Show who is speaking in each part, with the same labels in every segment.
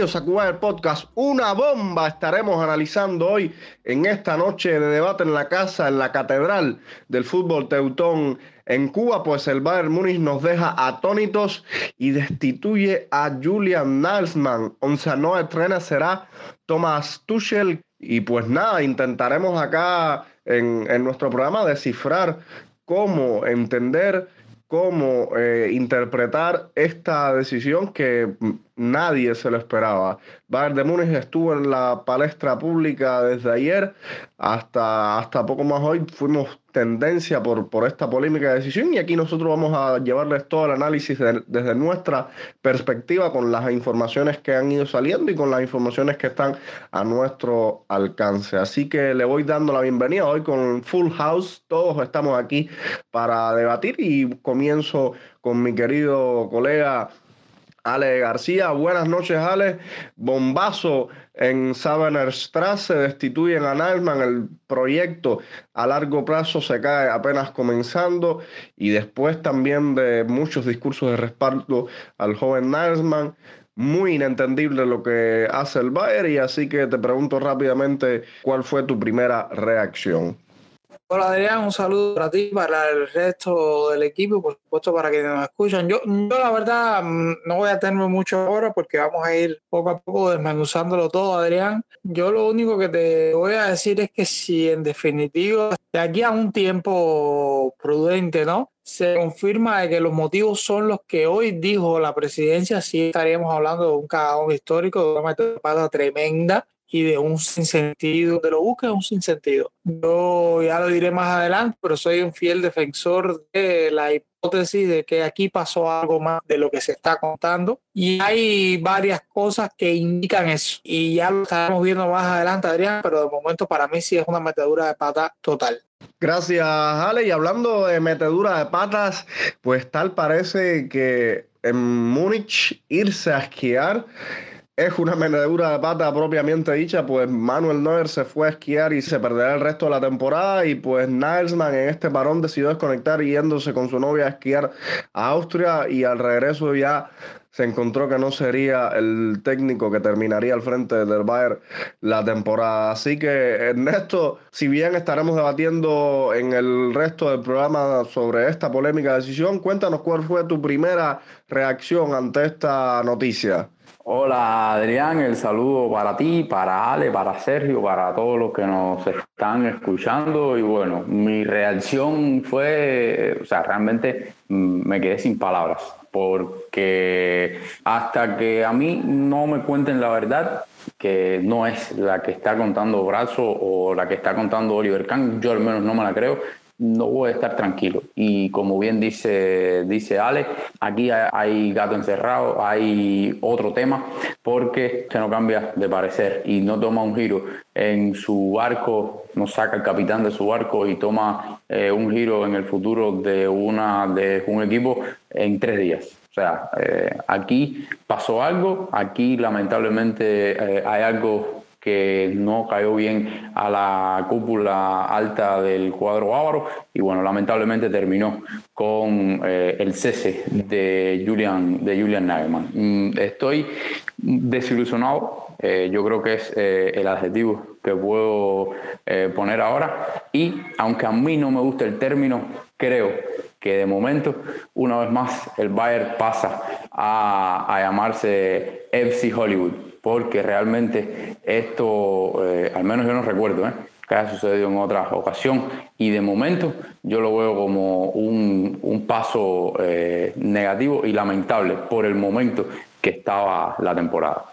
Speaker 1: Bienvenidos a Cuba el Podcast. Una bomba estaremos analizando hoy en esta noche de debate en la casa, en la catedral del fútbol teutón en Cuba, pues el Bayern Múnich nos deja atónitos y destituye a Julian Nagelsmann. Once no estrena será Thomas Tuchel. Y pues nada, intentaremos acá en, en nuestro programa descifrar cómo entender cómo eh, interpretar esta decisión que nadie se lo esperaba. Bayern de Múnich estuvo en la palestra pública desde ayer hasta, hasta poco más hoy. Fuimos tendencia por, por esta polémica decisión y aquí nosotros vamos a llevarles todo el análisis desde nuestra perspectiva con las informaciones que han ido saliendo y con las informaciones que están a nuestro alcance. Así que le voy dando la bienvenida hoy con Full House. Todos estamos aquí para debatir y comienzo con mi querido colega Ale García, buenas noches Ale. Bombazo en Strasse, destituyen a Nalman, el proyecto a largo plazo se cae apenas comenzando y después también de muchos discursos de respaldo al joven Nalman, muy inentendible lo que hace el Bayern y así que te pregunto rápidamente cuál fue tu primera reacción.
Speaker 2: Hola Adrián, un saludo para ti, para el resto del equipo, por supuesto para quienes nos escuchan. Yo, yo la verdad mm, no voy a tenerme mucho ahora porque vamos a ir poco a poco desmenuzándolo todo, Adrián. Yo lo único que te voy a decir es que si en definitiva, de aquí a un tiempo prudente, ¿no? Se confirma de que los motivos son los que hoy dijo la presidencia, sí estaríamos hablando de un cagadón histórico, de una metodología tremenda y de un sinsentido, de lo busca un sinsentido. Yo ya lo diré más adelante, pero soy un fiel defensor de la hipótesis de que aquí pasó algo más de lo que se está contando y hay varias cosas que indican eso y ya lo estaremos viendo más adelante, Adrián, pero de momento para mí sí es una metedura de pata total.
Speaker 1: Gracias, Ale. Y hablando de metedura de patas, pues tal parece que en Múnich irse a esquiar es una menedura de pata propiamente dicha, pues Manuel Neuer se fue a esquiar y se perderá el resto de la temporada y pues Nilesman en este parón decidió desconectar yéndose con su novia a esquiar a Austria y al regreso ya se encontró que no sería el técnico que terminaría al frente del Bayern la temporada. Así que Ernesto, si bien estaremos debatiendo en el resto del programa sobre esta polémica decisión, cuéntanos cuál fue tu primera reacción ante esta noticia.
Speaker 3: Hola Adrián, el saludo para ti, para Ale, para Sergio, para todos los que nos están escuchando. Y bueno, mi reacción fue, o sea, realmente mm, me quedé sin palabras, porque hasta que a mí no me cuenten la verdad, que no es la que está contando Brazo o la que está contando Oliver Kahn, yo al menos no me la creo, no voy a estar tranquilo. Y como bien dice, dice Ale, aquí hay gato encerrado, hay otro tema, porque se no cambia de parecer y no toma un giro en su barco, no saca el capitán de su barco y toma eh, un giro en el futuro de, una, de un equipo en tres días. O sea, eh, aquí pasó algo, aquí lamentablemente eh, hay algo que no cayó bien a la cúpula alta del cuadro bávaro. Y bueno, lamentablemente terminó con eh, el cese de Julian, de Julian Nagelsmann. Mm, estoy desilusionado, eh, yo creo que es eh, el adjetivo que puedo poner ahora. Y aunque a mí no me gusta el término, creo que de momento, una vez más, el Bayern pasa a, a llamarse FC Hollywood porque realmente esto, eh, al menos yo no recuerdo, ¿eh? que haya sucedido en otra ocasión y de momento yo lo veo como un, un paso eh, negativo y lamentable por el momento que estaba la temporada.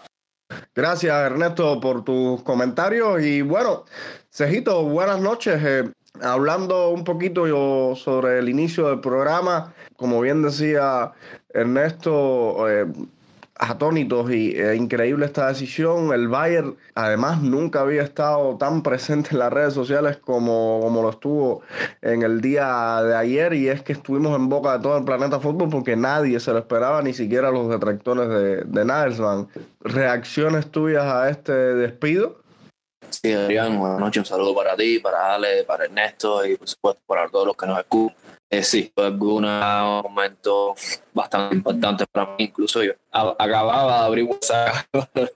Speaker 1: Gracias Ernesto por tus comentarios y bueno, Cejito, buenas noches. hablando un poquito sobre el inicio del programa, como bien decía Ernesto, atónitos y increíble esta decisión. El Bayern además nunca había estado tan presente en las redes sociales como, como lo estuvo en el día de ayer y es que estuvimos en boca de todo el planeta fútbol porque nadie se lo esperaba, ni siquiera los detractores de, de Nagelsmann. ¿Reacciones tuyas a este despido?
Speaker 4: Sí, Adrián, buenas noches, un saludo para ti, para Ale, para Ernesto y por supuesto para todos los que nos escuchan. Eh, sí, fue un momento bastante importante para mí. Incluso yo acababa de abrir WhatsApp,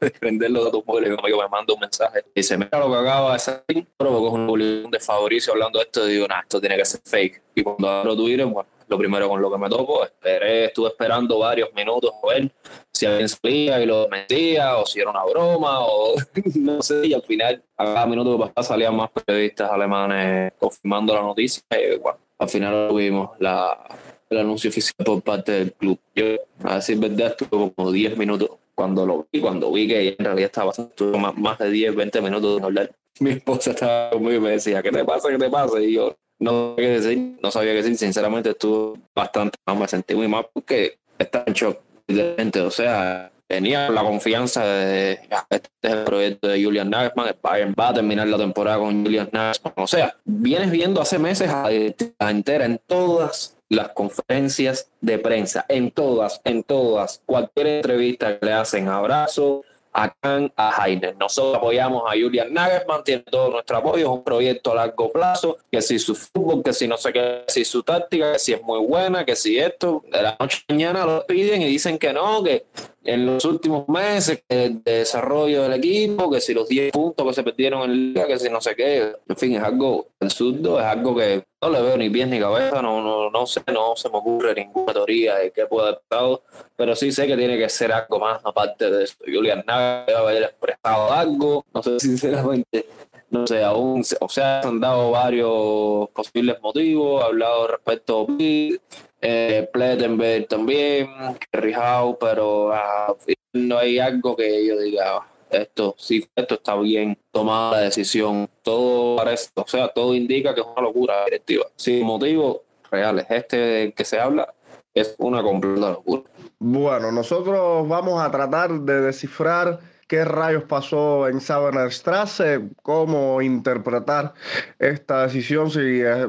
Speaker 4: de prender los datos móviles, y me manda un mensaje. Dice: Mira lo que acaba de salir, es una publicación de Fabricio hablando de esto. Y digo: Nah, esto tiene que ser fake. Y cuando abro Twitter, bueno, lo primero con lo que me topo, esperé, estuve esperando varios minutos a ver si alguien salía y lo metía, o si era una broma, o no sé, y al final, a cada minuto que pasaba salían más periodistas alemanes confirmando la noticia, y bueno, al final lo vimos, la, el anuncio oficial por parte del club. Yo, a decir verdad, estuve como 10 minutos cuando lo vi, cuando vi que en realidad estaba estuvo más, más de 10, 20 minutos de hablar. Mi esposa estaba conmigo y me decía, ¿qué te pasa? ¿Qué te pasa? Y yo, no sabía qué decir, no sabía qué decir, sinceramente estuvo bastante mal, me sentí muy mal porque está en shock, o sea, tenía la confianza de este es el proyecto de Julian Nagelsmann, el Bayern va a terminar la temporada con Julian Nagelsmann, o sea, vienes viendo hace meses a la entera en todas las conferencias de prensa, en todas, en todas, cualquier entrevista que le hacen, abrazo, a Khan, a Heiner. Nosotros apoyamos a Julian Nagelsmann, tiene todo nuestro apoyo, es un proyecto a largo plazo, que si su fútbol, que si no sé qué, que si su táctica, que si es muy buena, que si esto, de la noche a mañana lo piden y dicen que no, que en los últimos meses de desarrollo del equipo, que si los 10 puntos que se perdieron en liga, que si no sé qué, en fin, es algo absurdo, es algo que no le veo ni pies ni cabeza, no, no, no sé, no se me ocurre ninguna teoría de qué puede haber pasado, pero sí sé que tiene que ser algo más aparte de eso. Julian Nagel debe haber expresado algo, no sé sinceramente no sé, aún, o sea, han dado varios posibles motivos, ha hablado respecto a eh, Plettenberg también, Kerry pero ah, no hay algo que yo diga, esto sí, esto está bien tomada la decisión. Todo parece, o sea, todo indica que es una locura directiva. Sin motivos reales, este que se habla es una completa locura.
Speaker 1: Bueno, nosotros vamos a tratar de descifrar qué rayos pasó en Strasse, cómo interpretar esta decisión, si eh,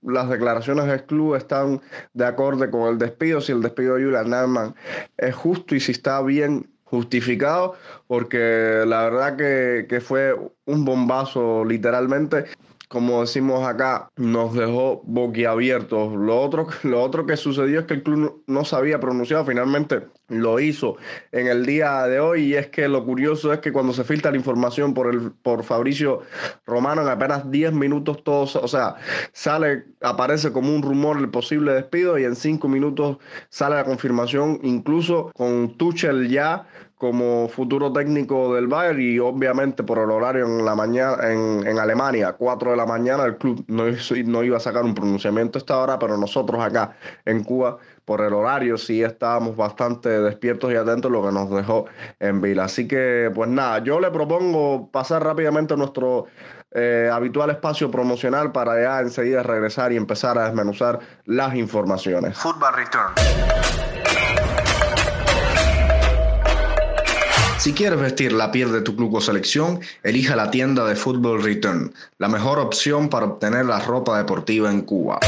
Speaker 1: las declaraciones del club están de acuerdo con el despido, si el despido de Julian Nagelsmann es justo y si está bien justificado, porque la verdad que fue un bombazo literalmente como decimos acá, nos dejó boquiabiertos. Lo otro, lo otro que sucedió es que el club no sabía pronunciar, finalmente lo hizo en el día de hoy y es que lo curioso es que cuando se filtra la información por, el, por Fabricio Romano en apenas 10 minutos todos, o sea, sale, aparece como un rumor el posible despido y en 5 minutos sale la confirmación, incluso con Tuchel ya como futuro técnico del Bayern y obviamente por el horario en la mañana en, en Alemania, 4 de la mañana, el club no, no, iba a sacar un pronunciamiento a esta hora, pero nosotros acá en Cuba, por el horario, sí estábamos bastante despiertos y atentos, lo que nos dejó en vila. Así que, pues nada, yo le propongo pasar rápidamente a nuestro eh, habitual espacio promocional para ya enseguida regresar y empezar a desmenuzar las informaciones. Football Return. Si quieres vestir la piel de tu club o selección, elija la tienda de Football Return, la mejor opción para obtener la ropa deportiva en Cuba.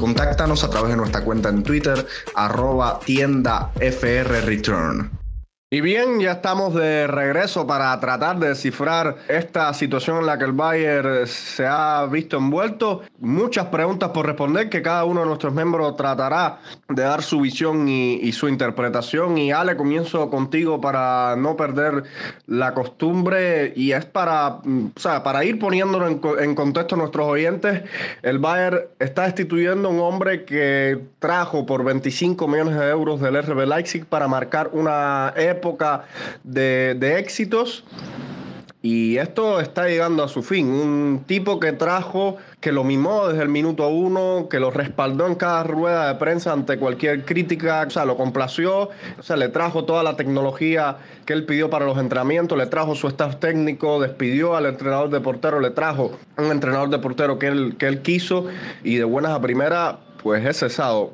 Speaker 1: Contáctanos a través de nuestra cuenta en Twitter, arroba tienda. Y bien, ya estamos de regreso para tratar de descifrar esta situación en la que el Bayern se ha visto envuelto. Muchas preguntas por responder que cada uno de nuestros miembros tratará de dar su visión y, su interpretación. Y Ale, comienzo contigo para no perder la costumbre y es para, o sea, para ir poniéndolo en, en contexto a nuestros oyentes. El Bayern está destituyendo a un hombre que trajo por 25 millones de euros del RB Leipzig para marcar una de, éxitos. Y esto está llegando a su fin. Un tipo que trajo, que lo mimó desde el minuto uno, que lo respaldó en cada rueda de prensa ante cualquier crítica, o sea, lo complació, o sea, le trajo toda la tecnología que él pidió para los entrenamientos, le trajo su staff técnico, despidió al entrenador de portero, le trajo un entrenador de portero que él, que él quiso y de buenas a primera, pues es cesado.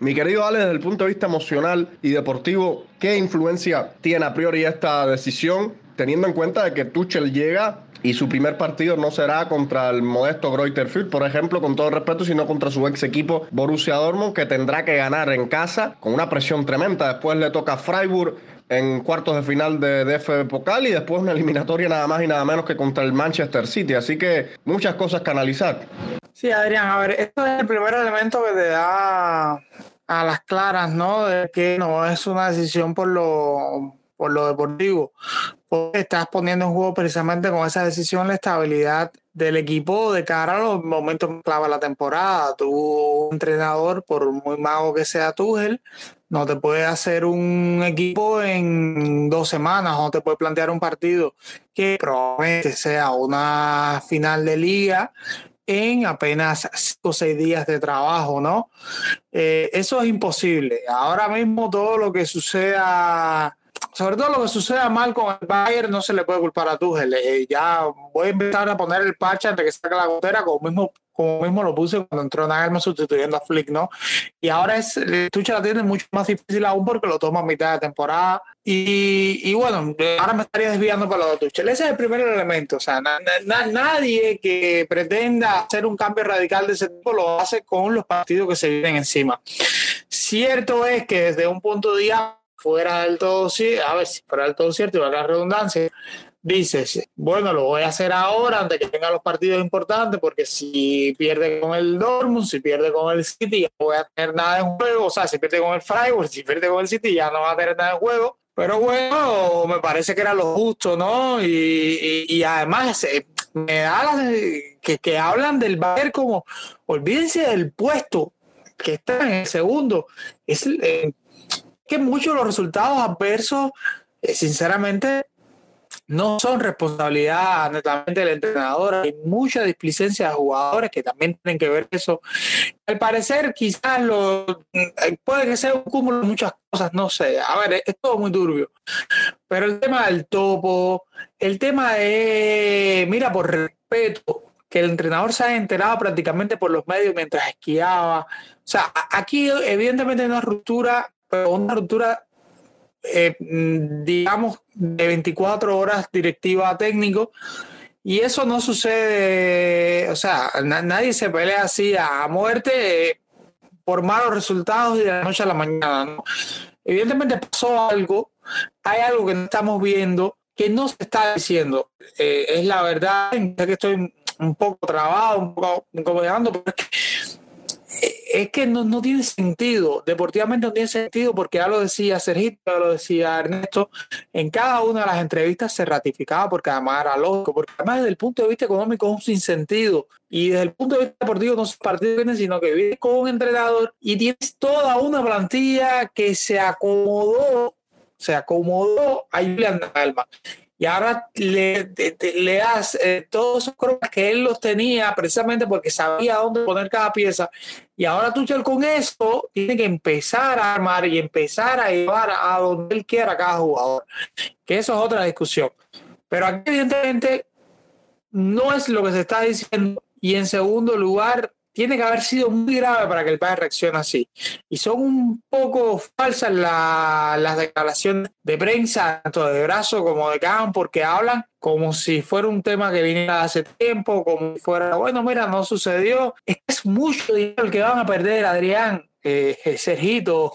Speaker 1: Mi querido Ale, desde el punto de vista emocional y deportivo, ¿qué influencia tiene a priori esta decisión, teniendo en cuenta de que Tuchel llega y su primer partido no será contra el modesto Greuther por ejemplo, con todo respeto, sino contra su ex equipo Borussia Dortmund, que tendrá que ganar en casa con una presión tremenda. Después le toca Freiburg, en cuartos de final de DF Pokal y después una eliminatoria nada más y nada menos que contra el Manchester City. Así que muchas cosas que analizar.
Speaker 2: Sí, Adrián, a ver, esto es el primer elemento que te da a las claras, ¿no? De que no es una decisión por lo, por lo deportivo, porque estás poniendo en juego precisamente con esa decisión la estabilidad del equipo de cara a los momentos clave de la temporada. Tu entrenador, por muy mago que sea Tuchel, no te puede hacer un equipo en dos semanas, no te puede plantear un partido que probablemente sea una final de liga en apenas cinco o seis días de trabajo, ¿no? Eh, eso es imposible. Ahora mismo todo lo que suceda sobre todo lo que suceda mal con el Bayern no se le puede culpar a Tuchel. Eh, ya voy a empezar a poner el parche antes que saque la gotera, como mismo, como mismo lo puse cuando entró Nagelman sustituyendo a Flick, ¿no? Y ahora es, Tuchel la tiene mucho más difícil aún porque lo toma a mitad de temporada. Y, y bueno, ahora me estaría desviando para lo de. Ese es el primer elemento. O sea, nadie que pretenda hacer un cambio radical de ese tipo lo hace con los partidos que se vienen encima. Cierto es que desde un punto de vista fuera del todo a ver si fuera del todo cierto y la redundancia, dices, bueno, lo voy a hacer ahora antes que tenga los partidos importantes, porque si pierde con el Dortmund, si pierde con el City, ya no voy a tener nada en juego, o sea, si pierde con el Freiburg, si pierde con el City, ya no va a tener nada en juego. Pero bueno, me parece que era lo justo, ¿no? Y, y, además eh, me da que, que hablan del Bayern como, olvídense del puesto que está en el segundo. Es, eh, que muchos los resultados adversos, eh, sinceramente, no son responsabilidad netamente del entrenador. Hay mucha displicencia de jugadores que también tienen que ver eso. Al parecer, quizás lo, eh, puede que sea un cúmulo de muchas cosas, no sé. A ver, es todo muy turbio. Pero el tema del topo, el tema de, mira, por respeto, que el entrenador se haya enterado prácticamente por los medios mientras esquiaba. O sea, aquí evidentemente hay una ruptura pero una ruptura, eh, digamos, de 24 horas directiva técnico. Y eso no sucede, o sea, nadie se pelea así a muerte eh, por malos resultados y de la noche a la mañana. Evidentemente pasó algo, hay algo que no estamos viendo que no se está diciendo. Eh, es la verdad, que estoy un poco trabado, un poco incomodando, pero es que no, no, tiene sentido, deportivamente no tiene sentido porque ya lo decía Sergio, ya lo decía Ernesto, en cada una de las entrevistas se ratificaba porque además era lógico, porque además desde el punto de vista económico es un sinsentido. Y desde el punto de vista deportivo no es partido sino que viene con un entrenador y tienes toda una plantilla que se acomodó se acomodó a Julian Alma y ahora le, das eh, todos esos que él los tenía precisamente porque sabía dónde poner cada pieza. Y ahora Tuchel con eso tiene que empezar a armar y empezar a llevar a donde él quiera cada jugador. Que eso es otra discusión. Pero aquí evidentemente no es lo que se está diciendo. Y en segundo lugar, tiene que haber sido muy grave para que el padre reaccione así. Y son un poco falsas las declaraciones de prensa, tanto de Brazo como de Kahn, porque hablan como si fuera un tema que viniera hace tiempo, como si fuera, bueno, mira, no sucedió. Es mucho dinero el que van a perder, Adrián. Eh, Sergito,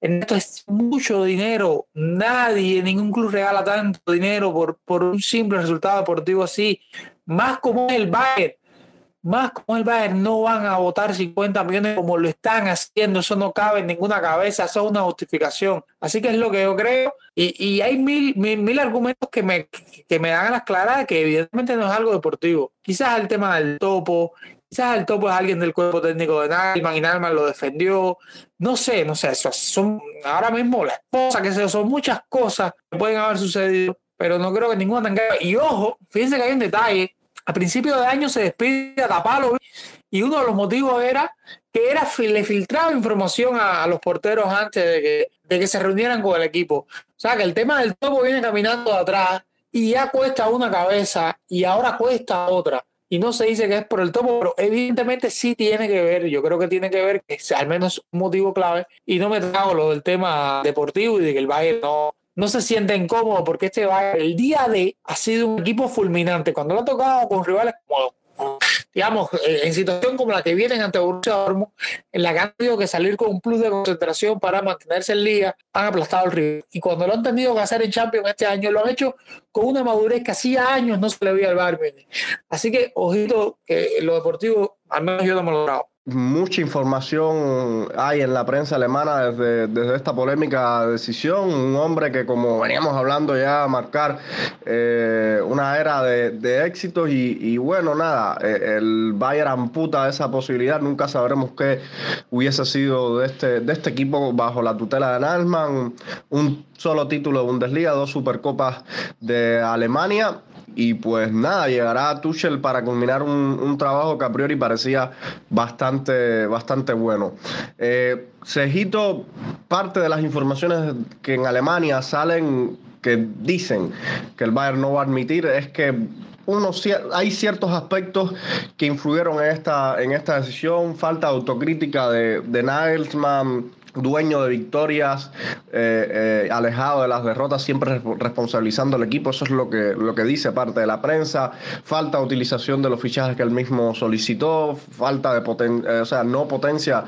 Speaker 2: esto es mucho dinero. Nadie, ningún club regala tanto dinero por, por un simple resultado deportivo así. Más como el Bayern más como el Bayern no van a votar 50 millones como lo están haciendo, eso no cabe en ninguna cabeza, eso es una justificación. Así que es lo que yo creo. Y, y hay mil, mil, argumentos que me, que me dan a las claras que evidentemente no es algo deportivo. Quizás el tema del topo, quizás el topo es alguien del cuerpo técnico de Nalman y Nalman lo defendió. No sé, no sé, eso son ahora mismo las cosas que son muchas cosas que pueden haber sucedido, pero no creo que ninguna tenga. Y ojo, fíjense que hay un detalle a principio de año se despide a Tapalo y uno de los motivos era que era, le filtraba información a, los porteros antes de que, de que se reunieran con el equipo. O sea que el tema del topo viene caminando de atrás y ya cuesta una cabeza y ahora cuesta otra. Y no se dice que es por el topo, pero evidentemente sí tiene que ver, yo creo que tiene que ver, que es al menos un motivo clave, y no me trago lo del tema deportivo y de que el Bayern no, no se siente incómodo porque este va el día de ha sido un equipo fulminante. Cuando lo ha tocado con rivales como digamos, eh, en situación como la que vienen ante Borussia Dortmund, en la que han tenido que salir con un plus de concentración para mantenerse en liga, han aplastado el río. Y cuando lo han tenido que hacer en Champions este año, lo han hecho con una madurez que hacía años no se le veía al Bayern Así que, ojito, que lo deportivo, al menos yo no me lo he logrado
Speaker 1: mucha información hay en la prensa alemana desde, desde, esta polémica decisión. Un hombre que, como veníamos hablando ya, marcar eh, una era de, éxitos y, bueno, nada, eh, el Bayern amputa esa posibilidad. Nunca sabremos qué hubiese sido de este, de este equipo bajo la tutela de Nalsmann. Un solo título de Bundesliga, dos Supercopas de Alemania y pues nada, llegará Tuchel para culminar un, trabajo que a priori parecía bastante, bastante bueno. Eh, Cejito, parte de las informaciones que en Alemania salen que dicen que el Bayern no va a admitir es que unos, hay ciertos aspectos que influyeron en esta, en esta decisión, falta de autocrítica de, de Nagelsmann, dueño de victorias, eh, eh, alejado de las derrotas, siempre responsabilizando al equipo. Eso es lo que, lo que dice parte de la prensa. Falta de utilización de los fichajes que él mismo solicitó, falta de poten eh, o sea, no potencia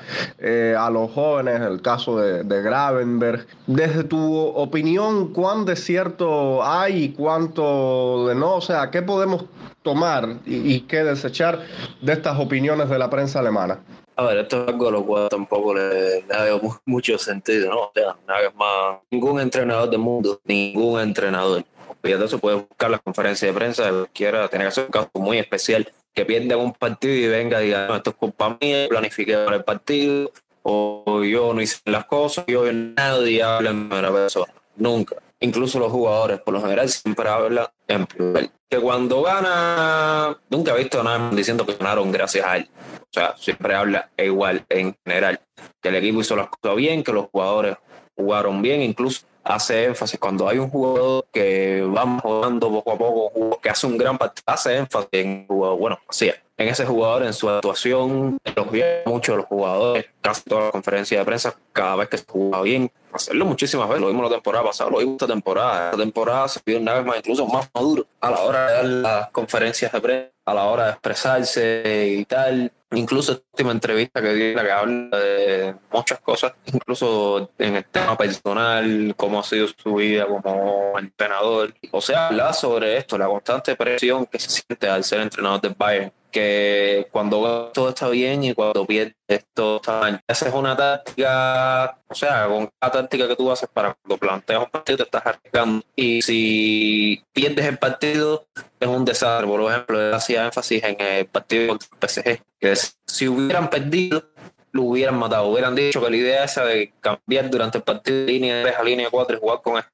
Speaker 1: a los jóvenes, el caso de, de, Gravenberg. Desde tu opinión, ¿cuán de cierto hay y cuánto de no? O sea, ¿qué podemos tomar y qué desechar de estas opiniones de la prensa alemana?
Speaker 4: A ver, esto es algo a lo cual tampoco le, le mucho sentido, ¿no? O sea, nada más, ningún entrenador del mundo, ningún entrenador. Y entonces puede buscar la conferencia de prensa, quiera, tiene que ser un caso muy especial, que pierda un partido y venga y diga, no, esto es culpa mía, planifiqué para el partido, o yo no hice las cosas, yo nadie habla en primera persona, nunca. Incluso los jugadores, por lo general, siempre hablan en plural. Que cuando gana, nunca he visto nada diciendo que ganaron gracias a él. O sea, siempre habla igual en general, que el equipo hizo las cosas bien, que los jugadores jugaron bien, incluso hace énfasis. Cuando hay un jugador que va jugando poco a poco, que hace un gran partido, hace énfasis en el jugador, bueno, es, en ese jugador, en su actuación, elogia mucho a los jugadores, casi toda la conferencia de prensa, cada vez que se juega bien, hacerlo muchísimas veces, lo vimos la temporada pasada, lo vimos esta temporada, esta temporada se vio una vez más incluso más maduro. A la hora de dar las conferencias de prensa, a la hora de expresarse y tal, incluso esta última entrevista que dio, la que habla de muchas cosas, incluso en el tema personal, cómo ha sido su vida como entrenador. O sea, habla sobre esto, la constante presión que se siente al ser entrenador del Bayern que cuando todo está bien y cuando pierdes esto está mal. Esa es una táctica, o sea, con cada táctica que tú haces para cuando planteas un partido te estás arriesgando. Y si pierdes el partido, es un desastre. Por ejemplo, él hacía énfasis en el partido contra el PSG, que si hubieran perdido, lo hubieran matado. Hubieran dicho que la idea esa de cambiar durante el partido de línea 3 a línea 4 y jugar con el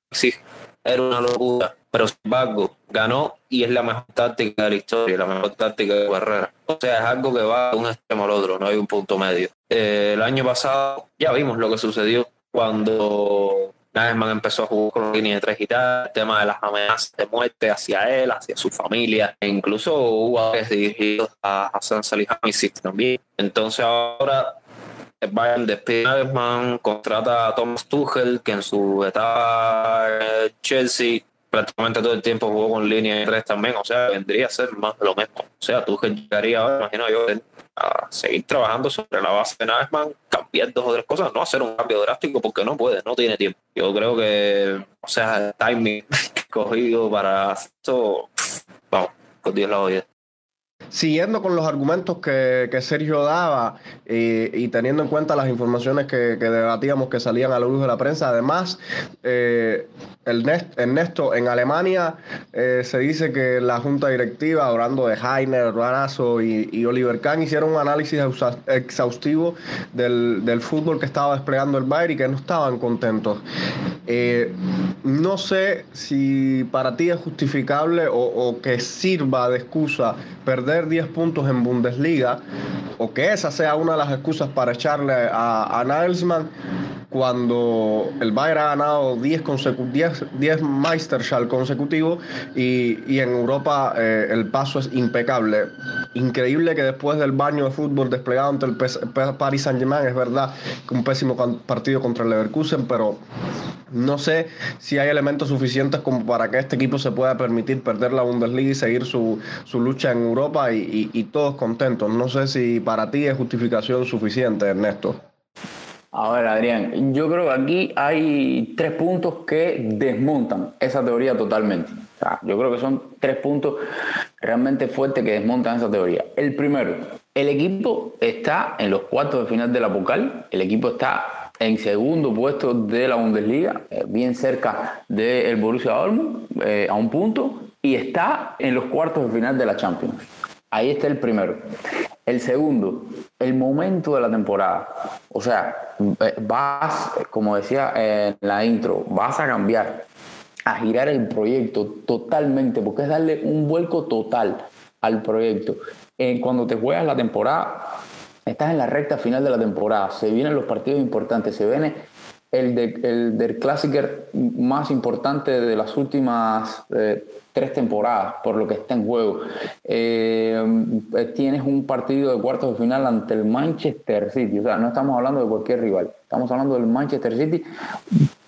Speaker 4: era una locura pero sin embargo ganó y es la mejor táctica de la historia, la mejor táctica de carrera. O sea, es algo que va de un extremo al otro, no hay un punto medio. Eh, el año pasado ya vimos lo que sucedió cuando Nagelsmann empezó a jugar con línea de tres y tal, el tema de las amenazas de muerte hacia él, hacia su familia, e incluso hubo dirigidos a Hassan Salihamidzic también. Entonces ahora Bayern despide a contrata a Thomas Tuchel, que en su etapa en Chelsea prácticamente todo el tiempo jugó con línea de tres también, o sea, vendría a ser más lo mismo. O sea, tú llegaría ahora, imagino yo, a seguir trabajando sobre la base de Nagelsmann, cambiar dos o tres cosas, no hacer un cambio drástico porque no puede, no tiene tiempo. Yo creo que, o sea, el timing cogido para esto, vamos, con Dios la oye
Speaker 1: siguiendo con los argumentos que, Sergio daba y teniendo en cuenta las informaciones que, debatíamos que salían a la luz de la prensa, además, eh, Ernesto, en Alemania eh, se dice que la junta directiva, hablando de Heiner, Ranazo y, Oliver Kahn, hicieron un análisis exhaustivo del, fútbol que estaba desplegando el Bayern y que no estaban contentos. Eh, no sé si para ti es justificable o, o que sirva de excusa perder 10 puntos en Bundesliga o que esa sea una de las excusas para echarle a, a cuando el Bayern ha ganado 10, 10, 10 Meisterschall consecutivos y, y, en Europa eh, el paso es impecable. Increíble que después del baño de fútbol desplegado ante el Paris Saint-Germain, es verdad que un pésimo partido contra el Leverkusen, pero No sé si hay elementos suficientes como para que este equipo se pueda permitir perder la Bundesliga y seguir su, lucha en Europa y, todos contentos. No sé si para ti es justificación suficiente, Ernesto.
Speaker 3: A ver, Adrián, yo creo que aquí hay tres puntos que desmontan esa teoría totalmente. yo creo que son tres puntos realmente fuertes que desmontan esa teoría. El primero, el equipo está en los cuartos de final de la Pocal, el equipo está en segundo puesto de la Bundesliga, eh, bien cerca del Borussia Dortmund, eh, a un punto, y está en los cuartos de final de la Champions. Ahí está el primero. El segundo, el momento de la temporada. O sea, eh, vas, como decía en la intro, vas a cambiar, a girar el proyecto totalmente, porque es darle un vuelco total al proyecto. cuando te juegas la temporada, Estás en la recta final de la temporada, se vienen los partidos importantes, se viene el, de, el del clásico más importante de las últimas eh, tres temporadas, por lo que está en juego. Eh, tienes un partido de cuartos de final ante el Manchester City, o sea, no estamos hablando de cualquier rival, estamos hablando del Manchester City,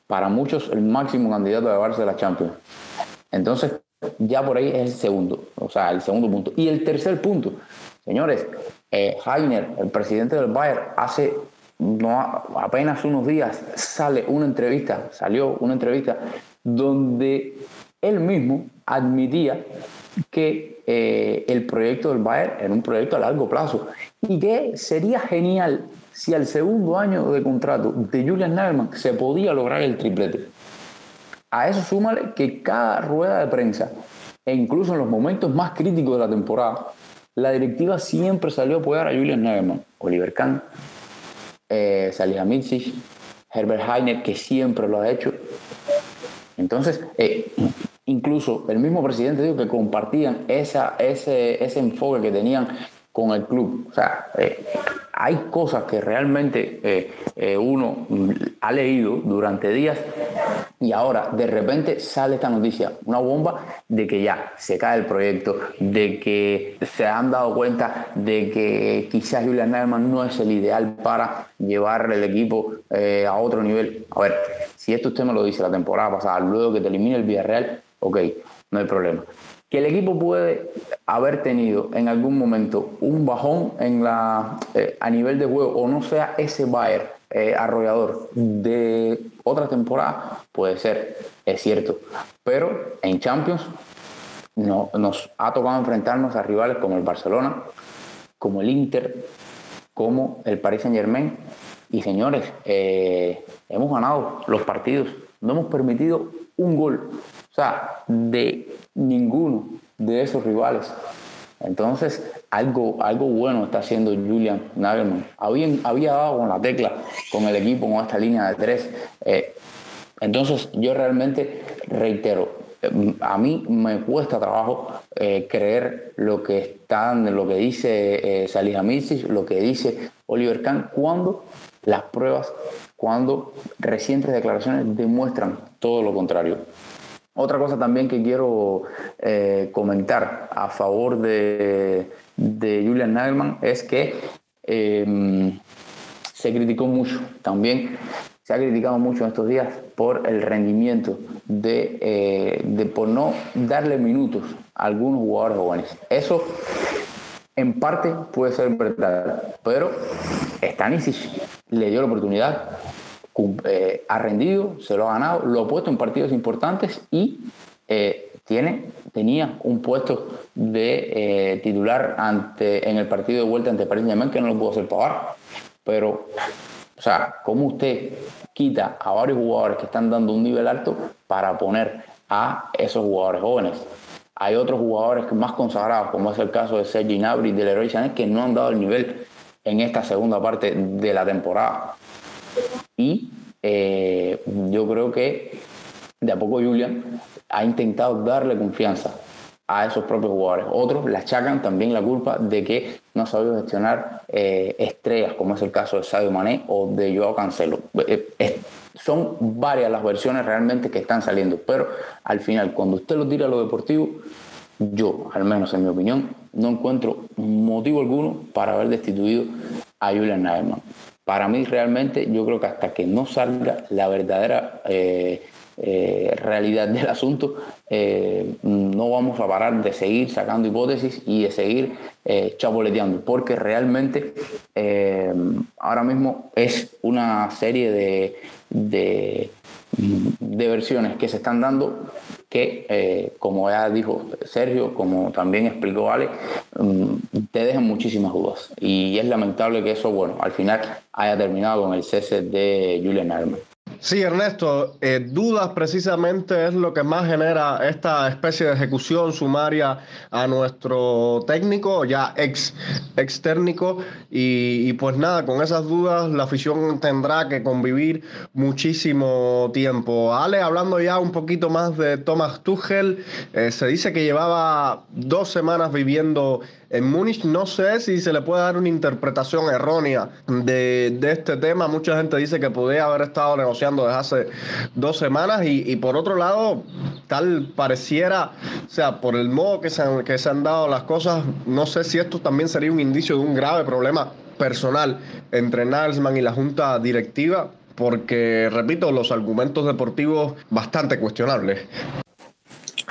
Speaker 3: para muchos el máximo candidato a llevarse la Champions. Entonces, ya por ahí es el segundo, o sea, el segundo punto. Y el tercer punto, señores, eh, Heiner, el presidente del Bayern, hace no, apenas unos días sale una entrevista, salió una entrevista donde él mismo admitía que eh, el proyecto del Bayern era un proyecto a largo plazo y que sería genial si al segundo año de contrato de Julian Nagelsmann se podía lograr el triplete. A eso súmale que cada rueda de prensa e incluso en los momentos más críticos de la temporada la directiva siempre salió a apoyar a Julian Nagelsmann, Oliver Kahn, eh, Salihamidzic, Herbert Heiner, que siempre lo ha hecho. Entonces, eh, incluso el mismo presidente dijo que compartían ese, ese enfoque que tenían con el club. O sea, eh, hay cosas que realmente eh, eh, uno ha leído durante días y ahora de repente sale esta noticia, una bomba de que ya se cae el proyecto, de que se han dado cuenta de que quizás Julian Nagelsmann no es el ideal para llevar el equipo a otro nivel. A ver, si esto usted me lo dice la temporada pasada, luego que te elimine el Villarreal, ok, no hay problema que el equipo puede haber tenido en algún momento un bajón en la, eh, a nivel de juego o no sea ese Bayern eh, arrollador de otra temporada, puede ser, es cierto. Pero en Champions no, nos ha tocado enfrentarnos a rivales como el Barcelona, como el Inter, como el Paris Saint Germain. Y señores, eh, hemos ganado los partidos, no hemos permitido un gol. De ninguno de esos rivales. Entonces, algo, algo bueno está haciendo Julian Nagelman. Había, había dado con la tecla con el equipo, con esta línea de tres. Eh, entonces, yo realmente reitero, a mí me cuesta trabajo eh, creer lo que están, lo que dice eh, Salihamidzic, lo que dice Oliver Kahn, cuando las pruebas, cuando recientes declaraciones demuestran todo lo contrario. Otra cosa también que quiero eh, comentar a favor de, Julian Nagelman es que em, se criticó mucho también, se ha criticado mucho en estos días por el rendimiento de, eh, de por no darle minutos a algunos jugadores jóvenes. Eso en parte puede ser verdad, pero Stanisic le dio la oportunidad, eh, ha rendido, se lo ha ganado, lo ha puesto en partidos importantes y eh, tiene, tenía un puesto de eh, titular ante, en el partido de vuelta ante Paris Saint-Germain que no lo pudo hacer pagar. Pero, o sea, ¿cómo usted quita a varios jugadores que están dando un nivel alto para poner a esos jugadores jóvenes? Hay otros jugadores más consagrados, como es el caso de Sergi Gnabry y de Leroy Sané, que no han dado el nivel en esta segunda parte de la temporada. Y eh, yo creo que de a poco Julian ha intentado darle confianza a esos propios jugadores. Otros le achacan también la culpa de que no ha sabido gestionar eh, estrellas, como es el caso de Sadio Mané o de Joao Cancelo. Eh, son varias las versiones realmente que están saliendo, pero al final, cuando usted lo tira a lo deportivo, yo, al menos en mi opinión, no encuentro motivo alguno para haber destituido a Julian Nagelsmann para mí realmente yo creo que hasta que no salga la verdadera eh, eh, realidad del asunto, eh, no vamos a parar de seguir sacando hipótesis y de seguir chapoleteando, porque realmente ahora mismo es una serie de, de, versiones que se están dando que, como ya dijo Sergio, como también explicó Ale, mm, te dejan muchísimas dudas. Y es lamentable que eso, bueno, al final haya terminado con el cese de Julian Arman.
Speaker 1: Sí, Ernesto, eh, dudas precisamente es lo que más genera esta especie de ejecución sumaria a nuestro técnico, ya ex, ex técnico, y, pues nada, con esas dudas la afición tendrá que convivir muchísimo tiempo. Ale, hablando ya un poquito más de Thomas Tuchel, eh, se dice que llevaba dos semanas viviendo en Múnich no sé si se le puede dar una interpretación errónea de, este tema. Mucha gente dice que podría haber estado negociando desde hace dos semanas y, por otro lado, tal pareciera, o sea, por el modo que se, han, que se han dado las cosas, no sé si esto también sería un indicio de un grave problema personal entre Nagelsmann y la junta directiva, porque, repito, los argumentos deportivos bastante cuestionables.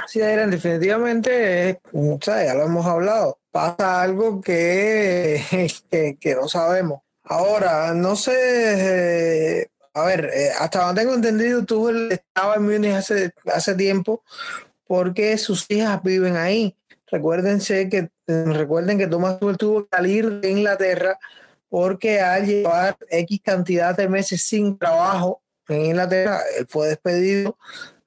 Speaker 2: Sí, Adrián, definitivamente, ya lo hemos hablado, pasa algo que, que, no sabemos. Ahora, no sé, eh, a ver, eh, hasta donde tengo entendido, tú estaba en Múnich hace, hace tiempo porque sus hijas viven ahí. Recuérdense que, recuerden que Thomas tuvo que salir de Inglaterra porque al llevar X cantidad de meses sin trabajo en Inglaterra, él fue despedido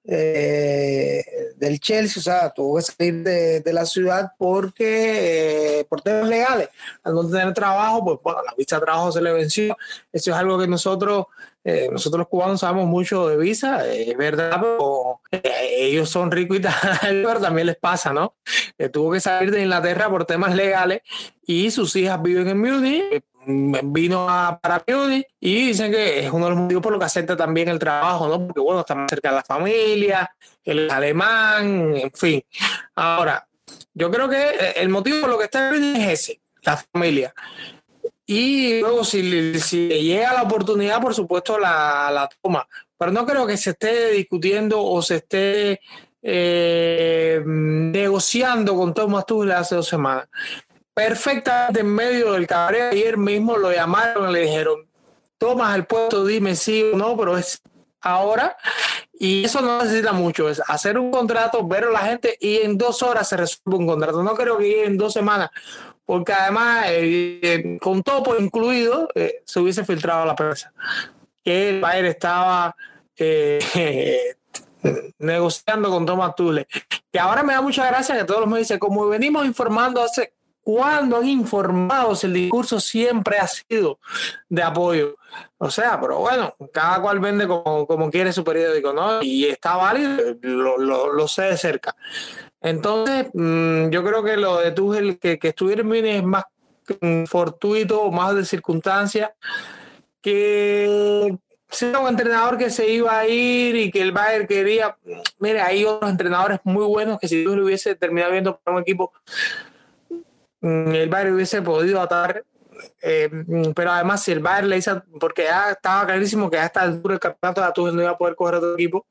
Speaker 2: eh, del Chelsea, o sea, tuvo que salir de, la ciudad porque eh, por temas legales, al no tener trabajo, pues bueno, la visa de trabajo se le venció. Eso es algo que nosotros, eh, nosotros los cubanos sabemos mucho de visa, es verdad, pero ellos son ricos y tal, pero también les pasa, ¿no? tuvo que salir de Inglaterra por temas legales y sus hijas viven en Múnich vino a, para y dicen que es uno de los motivos por los que acepta también el trabajo, ¿no? Porque bueno, está más cerca de la familia, el alemán, en fin. Ahora, yo creo que el motivo por lo que está en es ese, la familia. Y luego, si, si llega la oportunidad, por supuesto, la, la toma. Pero no creo que se esté discutiendo o se esté eh, negociando con Thomas Tuchel hace dos semanas perfectamente en medio del cabreo. Ayer mismo lo llamaron le dijeron, tomas el puesto, dime sí o no, pero es ahora. Y eso no necesita mucho, es hacer un contrato, ver a la gente y en dos horas se resuelve un contrato. No creo que en dos semanas, porque además, eh, eh, con todo incluido, eh, se hubiese filtrado la prensa. Que el Bayern estaba negociando con Thomas Tule. Que ahora me da mucha gracia que todos los medios dicen, como venimos informando hace cuando han informado el discurso siempre ha sido de apoyo. O sea, pero bueno, cada cual vende como, como quiere su periódico, ¿no? Y está válido, lo, lo, sé de cerca. Entonces, mm, yo creo que lo de Tuchel, que, que estuviera en es más fortuito, más de circunstancia, que sea un entrenador que se iba a ir y que el Bayern quería. Mire, hay otros entrenadores muy buenos que si Tuchel hubiese terminado viendo para un equipo Mm, el Bayern hubiese podido atar. Eh, mm, pero además, si el Bayern le hizo, porque ya estaba clarísimo que a esta altura el campeonato de Tuchel no iba a poder coger otro equipo,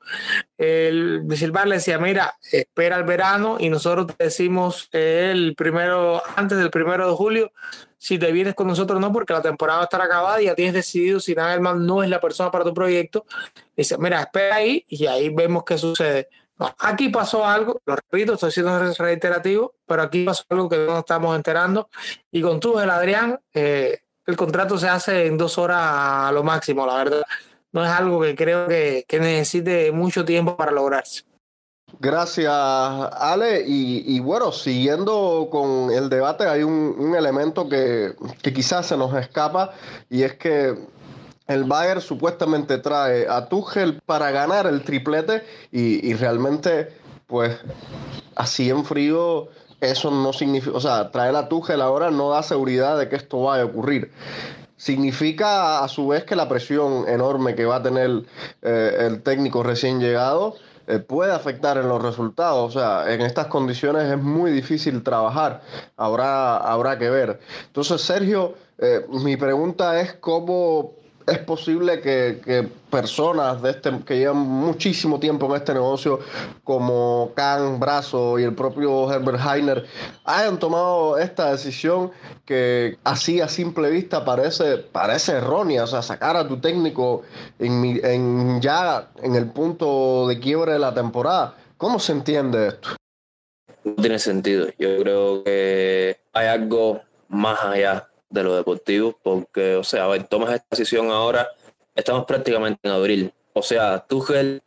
Speaker 2: el, si el Bayern le decía, mira, espera el verano y nosotros te decimos el primero, antes del primero de julio, si te vienes con nosotros no, porque la temporada va a estar acabada y ya tienes decidido si Nagelman no es la persona para tu proyecto. Dice, mira, espera ahí y ahí vemos qué sucede aquí pasó algo, lo repito, estoy siendo reiterativo, pero aquí pasó algo que no estamos enterando. Y con tú, el Adrián, eh, el contrato se hace en dos horas a lo máximo, la verdad. No es algo que creo que, necesite mucho tiempo para lograrse.
Speaker 1: Gracias, Ale. Y, bueno, siguiendo con el debate, hay un, elemento que quizás se nos escapa y es que el Bayern supuestamente trae a Tuchel para ganar el triplete y, realmente, pues, así en frío, eso no significa, o sea, traer a Tuchel ahora no da seguridad de que esto vaya a ocurrir. Significa a su vez que la presión enorme que va a tener eh, el técnico recién llegado eh, puede afectar en los resultados. O sea, en estas condiciones es muy difícil trabajar. Habrá, habrá que ver. Entonces, Sergio, Eh, mi pregunta es cómo es posible que, personas de este, que llevan muchísimo tiempo en este negocio, como Khan, Brazo y el propio Herbert Heiner, hayan tomado esta decisión que así a simple vista parece, parece errónea. O sea, sacar a tu técnico en ya en el punto de quiebre de la temporada. ¿Cómo se entiende esto?
Speaker 4: No tiene sentido. Yo creo que hay algo más allá de lo deportivo, porque, o sea, a tomas esta decisión ahora, estamos prácticamente en abril. O sea, Tuchel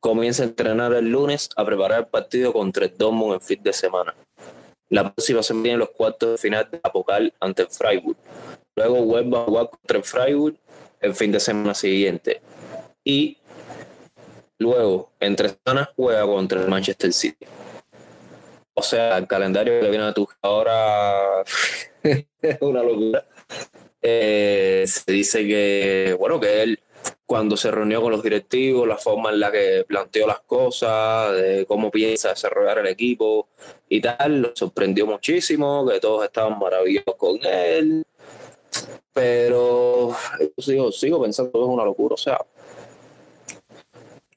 Speaker 4: comienza a entrenar el lunes a preparar el partido contra el Dortmund en fin de semana. La próxima semana vienen los cuartos de final de Apocal ante el Freiburg. Luego vuelve a jugar contra el Freiburg el fin de semana siguiente. Y luego, entre semanas, juega contra el Manchester City. O sea, el calendario que viene a Tuchel ahora es una locura. Eh, se dice que, bueno, que él cuando se reunió con los directivos, la forma en la que planteó las cosas, de cómo piensa desarrollar el equipo y tal, lo sorprendió muchísimo, que todos estaban maravillosos con él. Pero sigo pensando que es una locura, o sea,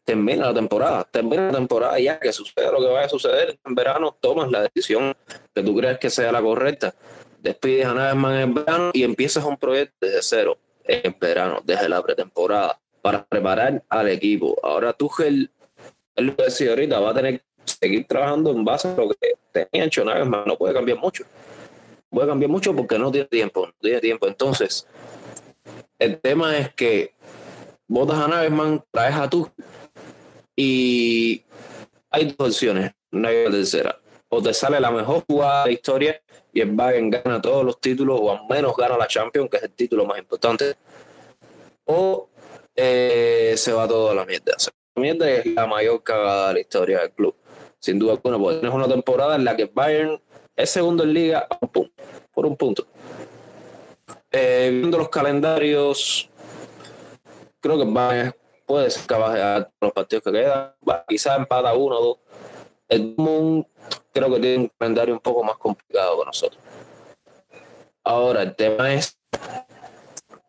Speaker 4: termina la temporada, termina la temporada ya que suceda lo que vaya a suceder en verano, tomas la decisión que tú crees que sea la correcta despides a Nagelsmann en verano y empiezas un proyecto desde cero en verano, desde la pretemporada, para preparar al equipo. Ahora Tuchel, él lo decía ahorita, va a tener que seguir trabajando en base a lo que tenía hecho Nagelsmann, no puede cambiar mucho. Puede cambiar mucho porque no tiene tiempo, no tiene tiempo. Entonces, el tema es que votas a Nagelsmann, traes a Tuchel y hay dos opciones, no hay tercera. O te sale la mejor jugada de la historia y el Bayern gana todos los títulos o al menos gana la Champions, que es el título más importante, o eh, se va todo a la mierda. la mierda es la mayor cagada de la historia del club, sin duda alguna, porque tienes una temporada en la que Bayern es segundo en liga por un punto. Eh, viendo los calendarios, creo que Bayern puede de ganar los partidos que quedan, quizás empata uno o dos. El Dortmund creo que tiene un calendario un poco más complicado que nosotros. Ahora, el tema es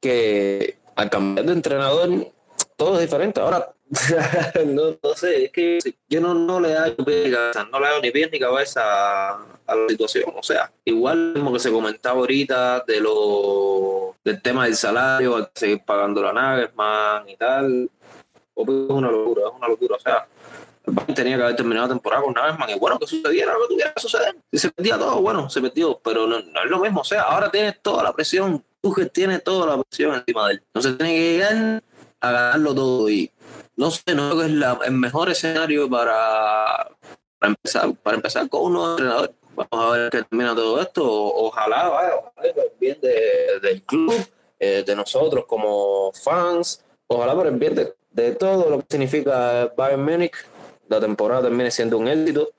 Speaker 4: que al cambiar de entrenador, todo es diferente. Ahora, no, sé, es que yo no, no le doy ni cabeza, no le doy ni pies ni cabeza a, la situación. O sea, igual como que se comentaba ahorita de lo del tema del salario, hay seguir pagando la Nagelsmann y tal. Es una locura, es una locura. O sea, tenía que haber terminado la temporada con Nagelsmann y bueno, que sucediera lo que tuviera que suceder. Si se perdía todo, bueno, se perdió, pero no, es lo mismo. O sea, ahora tienes toda la presión, que tienes toda la presión encima de él. Entonces tiene que llegar a ganarlo todo y no sé, no creo que es la, el mejor escenario para, para, empezar, para empezar con un nuevo entrenador. Vamos a ver qué termina todo esto. Ojalá, vaya, ojalá por el bien del club, eh, de nosotros como fans, ojalá por el bien de, de todo lo que significa Bayern Múnich la temporada termine siendo un éxito.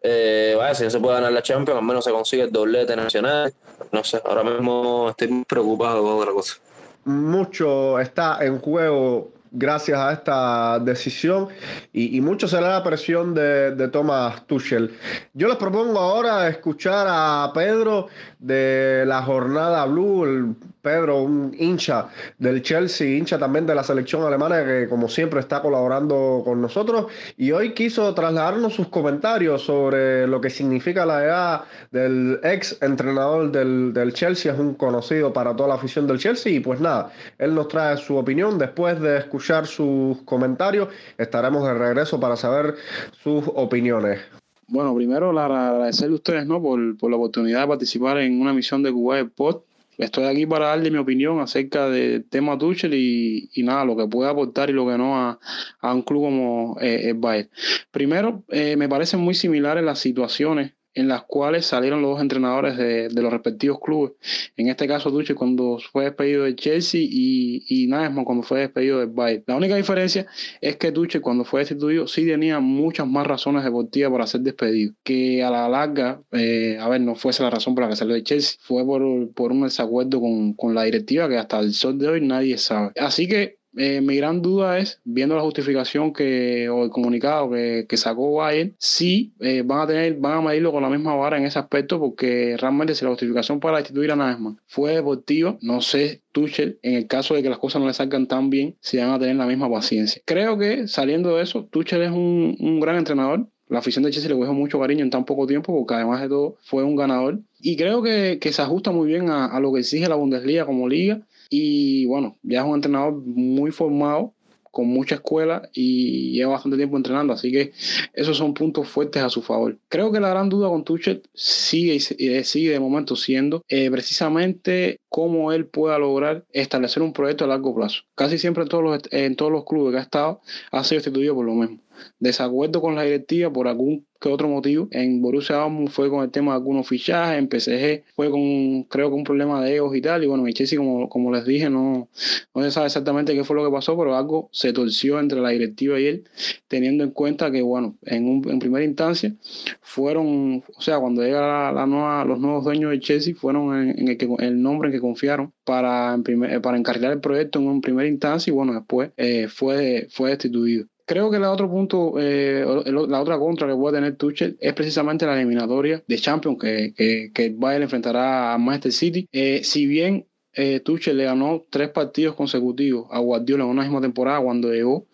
Speaker 4: Eh, vaya, si no se puede ganar la Champions, al menos se consigue el doblete nacional. No sé, ahora mismo estoy preocupado con otra cosa.
Speaker 1: Mucho está en juego gracias a esta decisión y, mucho será la presión de, de, Thomas Tuchel. Yo les propongo ahora escuchar a Pedro de la jornada Blue, Pedro, un hincha del Chelsea, hincha también de la selección alemana que como siempre está colaborando con nosotros. Y hoy quiso trasladarnos sus comentarios sobre lo que significa la edad del ex entrenador del, del Chelsea, es un conocido para toda la afición del Chelsea. Y pues nada, él nos trae su opinión. Después de escuchar sus comentarios, estaremos de regreso para saber sus opiniones.
Speaker 5: Bueno, primero agradecerle a ustedes ¿no? por, por la oportunidad de participar en una misión de Cuba Pod estoy aquí para darle mi opinión acerca del tema Tuchel y, y nada, lo que puede aportar y lo que no a, a un club como eh, el Bayern. Primero, eh, me parecen muy similares las situaciones en las cuales salieron los dos entrenadores de, los respectivos clubes. En este caso, Tuchel cuando fue despedido de Chelsea y, y cuando fue despedido del Bayern. La única diferencia es que Tuchel cuando fue destituido sí tenía muchas más razones deportivas para ser despedido, que a la larga, eh, a ver, no fuese la razón por la que salió de Chelsea, fue por, por un desacuerdo con, con la directiva que hasta el sol de hoy nadie sabe. Así que eh, mi gran duda es, viendo la justificación que, o el comunicado que, que sacó Bayern, si eh, van a tener, van a medirlo con la misma vara en ese aspecto, porque realmente si la justificación para destituir a Nagelsmann fue deportiva, no sé Tuchel, en el caso de que las cosas no le salgan tan bien, si van a tener la misma paciencia. Creo que saliendo de eso, Tuchel es un, un gran entrenador, la afición de Chelsea le cogió mucho cariño en tan poco tiempo porque además de todo fue un ganador. Y creo que, que se ajusta muy bien a, a, lo que exige la Bundesliga como liga y bueno, ya es un entrenador muy formado con mucha escuela y lleva bastante tiempo entrenando, así que esos son puntos fuertes a su favor. Creo que la gran duda con Tuchel sigue y sigue de momento siendo eh, precisamente cómo él pueda lograr establecer un proyecto a largo plazo. Casi siempre en todos los, en todos los clubes que ha estado ha sido instituido por lo mismo desacuerdo con la directiva por algún que otro motivo. En Borussia Dortmund fue con el tema de algunos fichajes, en PSG fue con, creo que un problema de egos y tal, y bueno, en Chelsea, como, como les dije, no, no se sabe exactamente qué fue lo que pasó, pero algo se torció entre la directiva y él, teniendo en cuenta que, bueno, en, un, en primera instancia fueron, o sea, cuando llega la, los nuevos dueños de Chelsea, fueron en, el, que, el nombre en que confiaron para, en primer, para encarrilar el proyecto en, primera instancia y bueno, después eh, fue, fue destituido. Creo que el otro punto, eh, la otra contra que puede tener Tuchel es precisamente la eliminatoria de Champions que, que, que Bayern enfrentará a Manchester City. Eh, si bien eh, Tuchel le ganó tres partidos consecutivos a Guardiola en una misma temporada cuando llegó,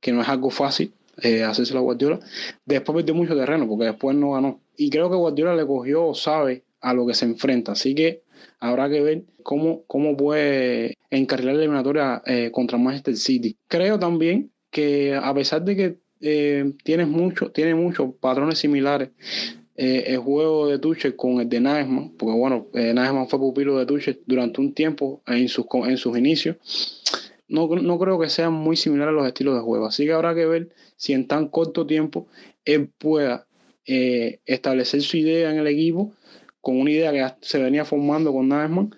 Speaker 5: que no es algo fácil eh, hacerse a Guardiola, después perdió mucho terreno porque después no ganó. Y creo que Guardiola le cogió, sabe a lo que se enfrenta. Así que habrá que ver cómo, cómo puede encarrilar la eliminatoria eh, contra Manchester City. Creo también que a pesar de que eh, tienes mucho, tiene muchos patrones similares eh, el juego de Tuchel con el de Nagelsmann, porque bueno, eh, fue pupilo de Tuchel durante un tiempo en sus, en sus inicios, no, no creo que sean muy similares los estilos de juego. Así que habrá que ver si en tan corto tiempo él pueda eh, establecer su idea en el equipo con una idea que se venía formando con Nagelsmann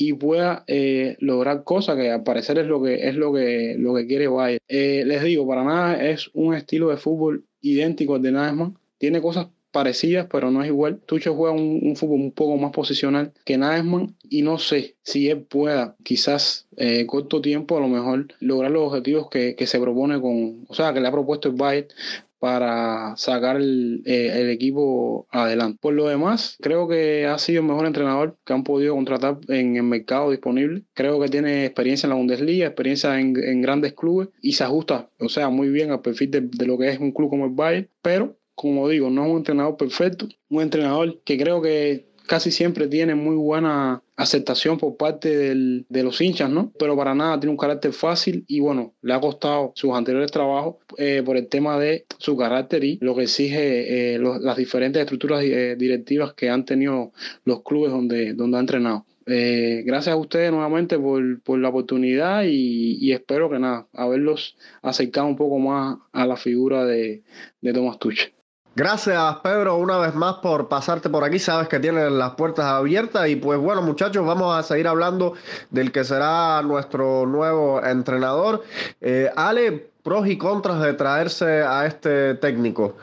Speaker 5: y pueda eh, lograr cosas que al parecer es lo que es lo que lo que quiere Bayern. Eh, les digo, para nada es un estilo de fútbol idéntico al de Nagelsmann. Tiene cosas parecidas, pero no es igual. Tuchel juega un, fútbol un poco más posicional que Nagelsmann y no sé si él pueda, quizás eh, corto tiempo, a lo mejor lograr los objetivos que, que, se propone con, o sea, que le ha propuesto el Bayern para sacar el, eh, el, equipo adelante. Por lo demás, creo que ha sido el mejor entrenador que han podido contratar en el mercado disponible. Creo que tiene experiencia en la Bundesliga, experiencia en, grandes clubes y se ajusta, o sea, muy bien al perfil de lo que es un club como el Bayern, pero como digo, no es un entrenador perfecto, un entrenador que creo que casi siempre tiene muy buena aceptación por parte del, de los hinchas, ¿no? Pero para nada tiene un carácter fácil y bueno, le ha costado sus anteriores trabajos eh, por el tema de su carácter y lo que exige eh, los, las diferentes estructuras eh, directivas que han tenido los clubes donde, donde ha entrenado. Eh, gracias a ustedes nuevamente por, por la oportunidad y, espero que nada, haberlos acercado un poco más a la figura de, de Thomas Tuchel.
Speaker 1: Gracias, Pedro, una vez más por pasarte por aquí. Sabes que tienes las puertas abiertas. Y pues bueno, muchachos, vamos a seguir hablando del que será nuestro nuevo entrenador. Eh, Ale, pros y contras de traerse a este técnico.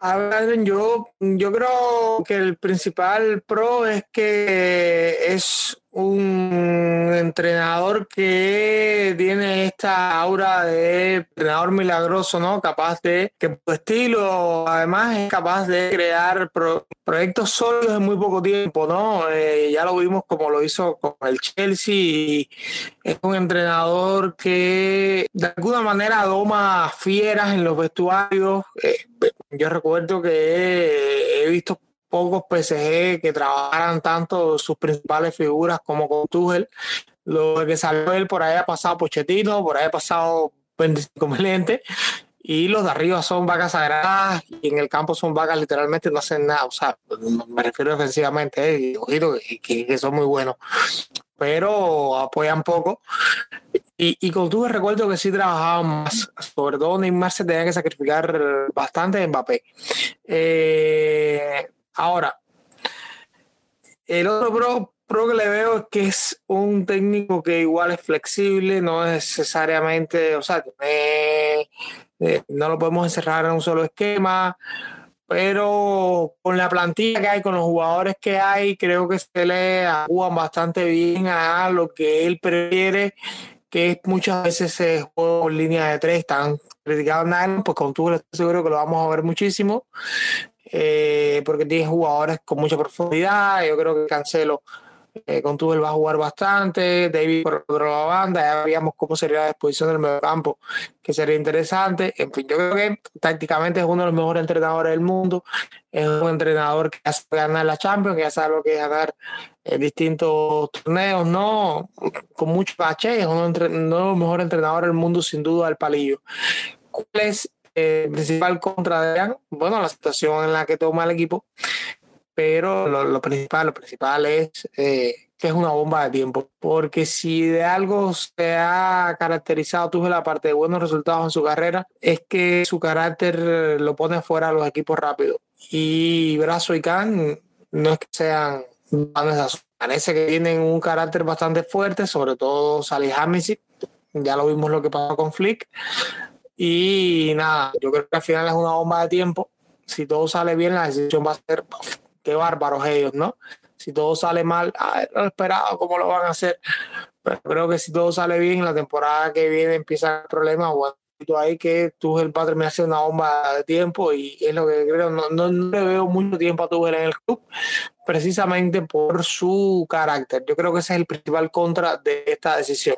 Speaker 2: A ver, yo, yo creo que el principal pro es que es un entrenador que tiene esta aura de entrenador milagroso, ¿no? Capaz de que su estilo, además, es capaz de crear pro, proyectos sólidos en muy poco tiempo, ¿no? Eh, ya lo vimos como lo hizo con el Chelsea y es un entrenador que de alguna manera doma fieras en los vestuarios. Eh, yo recuerdo que he visto pocos PSG que trabajaran tanto sus principales figuras como con Tuchel. Lo que salió él por ahí ha pasado Pochettino, por ahí ha pasado 25 Melente y los de arriba son vacas sagradas y en el campo son vacas literalmente no hacen nada. O sea, me refiero defensivamente, eh, ojito, que, son muy buenos, pero apoyan poco. Y, y con recuerdo que sí trabajaban más, sobre todo Neymar se tenía que sacrificar bastante en Mbappé. Eh, Ahora, el otro pro, que le veo es que es un técnico que igual es flexible, no necesariamente, o sea, eh, no lo podemos encerrar en un solo esquema, pero con la plantilla que hay, con los jugadores que hay, creo que se le ajuan bastante bien a lo que él prefiere que muchas veces se juega en línea de tres, están criticados Nylon, pues con estoy seguro que lo vamos a ver muchísimo, eh, porque tiene jugadores con mucha profundidad, yo creo que Cancelo eh, con Tuchel va a jugar bastante, David por otra banda, ya veíamos cómo sería la disposición del medio campo, que sería interesante. En fin, yo creo que tácticamente es uno de los mejores entrenadores del mundo, es un entrenador que hace ganar la Champions, que ya sabe lo que es ganar en distintos torneos, ¿no? Con mucho caché, es uno de los mejores entrenadores del mundo, sin duda, al palillo. ¿Cuál es eh, principal contra de Bueno, la situación en la que toma el equipo pero lo, principal, lo principal es eh, que es una bomba de tiempo, porque si de algo se ha caracterizado tuve la parte de buenos resultados en su carrera, es que su carácter lo pone fuera a los equipos rápidos. Y Brazo y Can no es que sean parece que tienen un carácter bastante fuerte, sobre todo Salih Hamisi, ya lo vimos lo que pasó con Flick. Y nada, yo creo que al final es una bomba de tiempo. Si todo sale bien, la decisión va a ser qué bárbaros ellos, ¿no? Si todo sale mal, ah, no esperado, ¿cómo lo van a hacer? Pero creo que si todo sale bien, la temporada que viene empieza el problema, bueno, ahí que Tuchel va a terminar siendo una bomba de tiempo y es lo que creo, no, no, le veo mucho tiempo a Tuchel en el club, precisamente por su carácter. Yo creo que ese es el principal contra de esta decisión.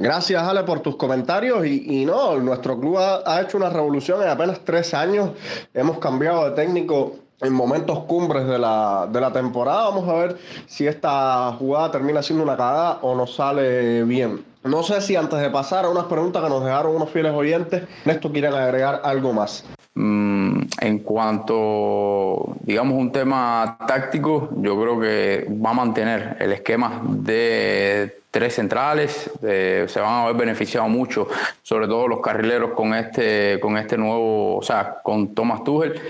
Speaker 1: Gracias, Ale, por tus comentarios. Y, no, nuestro club ha, ha, hecho una revolución en apenas tres años. Hemos cambiado de técnico en momentos cumbres de la, de la temporada. Vamos a ver si esta jugada termina siendo una cagada o nos sale bien. No sé si antes de pasar a unas preguntas que nos dejaron unos fieles oyentes, Néstor quieren agregar algo más.
Speaker 3: Mm, en cuanto, digamos, un tema táctico, yo creo que va a mantener el esquema de tres centrales. se van a ver beneficiados mucho, sobre todo los carrileros con este, con este nuevo, o sea, con Thomas Tuchel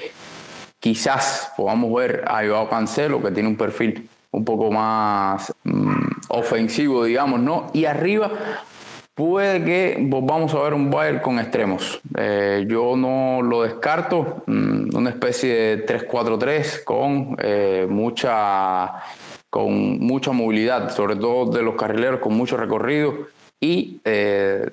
Speaker 3: Quizás podamos ver a Joao Cancelo, que tiene un perfil un poco más mm, ofensivo, digamos, ¿no? Y arriba puede que volvamos a ver un Bayern con extremos. Eh, yo no lo descarto, mm, una especie de 3-4-3 con eh, mucha con mucha movilidad, sobre todo de los carrileros con mucho recorrido y eh,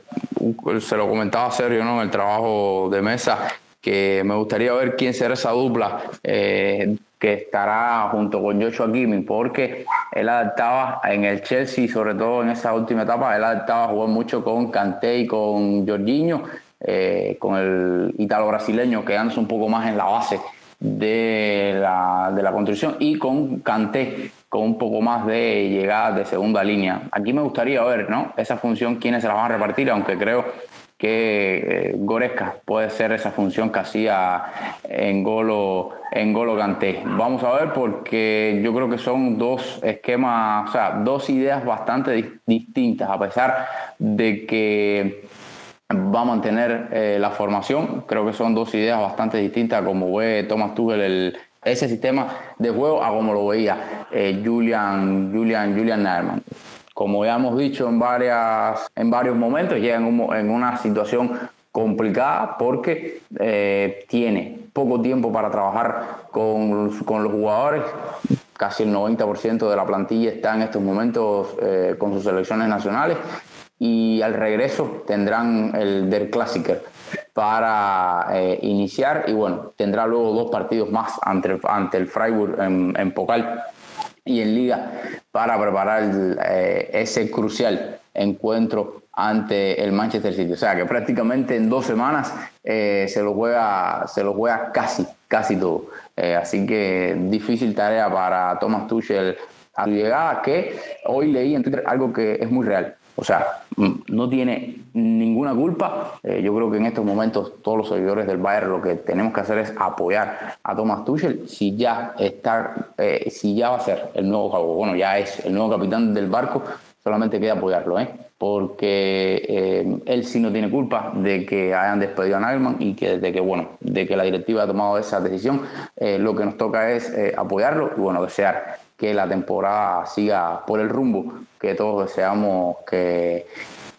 Speaker 3: se lo comentaba Sergio ¿no? en el trabajo de mesa que me gustaría ver quién será esa dupla eh, que estará junto con Joshua Kimmich, porque él adaptaba en el Chelsea, sobre todo en esa última etapa, él adaptaba jugar mucho con Kanté y con Jorginho, eh, con el italo brasileño quedándose un poco más en la base de la, de la construcción y con Kanté con un poco más de llegada de segunda línea. Aquí me gustaría ver, ¿no? Esa función, quiénes se la van a repartir, aunque creo que eh, Goresca puede ser esa función que hacía en Golo, en Golo Ganté. Vamos a ver porque yo creo que son dos esquemas, o sea, dos ideas bastante distintas, a pesar de que va a mantener eh, la formación. Creo que son dos ideas bastante distintas, como ve Thomas Tuchel el, ese sistema de juego a como lo veía eh, Julian, Julian, Julian Nerman como ya hemos dicho en, varias, en varios momentos, llega en, una situación complicada porque eh, tiene poco tiempo para trabajar con, con, los jugadores. Casi el 90% de la plantilla está en estos momentos eh, con sus selecciones nacionales y al regreso tendrán el Der Klassiker para eh, iniciar y bueno, tendrá luego dos partidos más ante, ante el Freiburg en, en Pocal y en liga para preparar eh, ese crucial encuentro ante el Manchester City. O sea que prácticamente en dos semanas eh, se lo juega, se lo juega casi, casi todo. Así que difícil tarea para Thomas Tuchel a su llegada, que hoy leí en Twitter algo que es muy real. O sea, mm, no tiene ninguna culpa. Eh, yo creo que en estos momentos todos los seguidores del Bayern lo que tenemos que hacer es apoyar a Thomas Tuchel. Si ya está, eh, si ya va a ser el nuevo, bueno, ya es el nuevo capitán del barco, solamente queda apoyarlo, ¿eh? porque eh, él sí no tiene culpa de que hayan despedido a Nagelman y que de que bueno, de que la directiva ha tomado esa decisión. lo que nos toca es apoyarlo y bueno, desear que la temporada siga por el rumbo que todos deseamos que,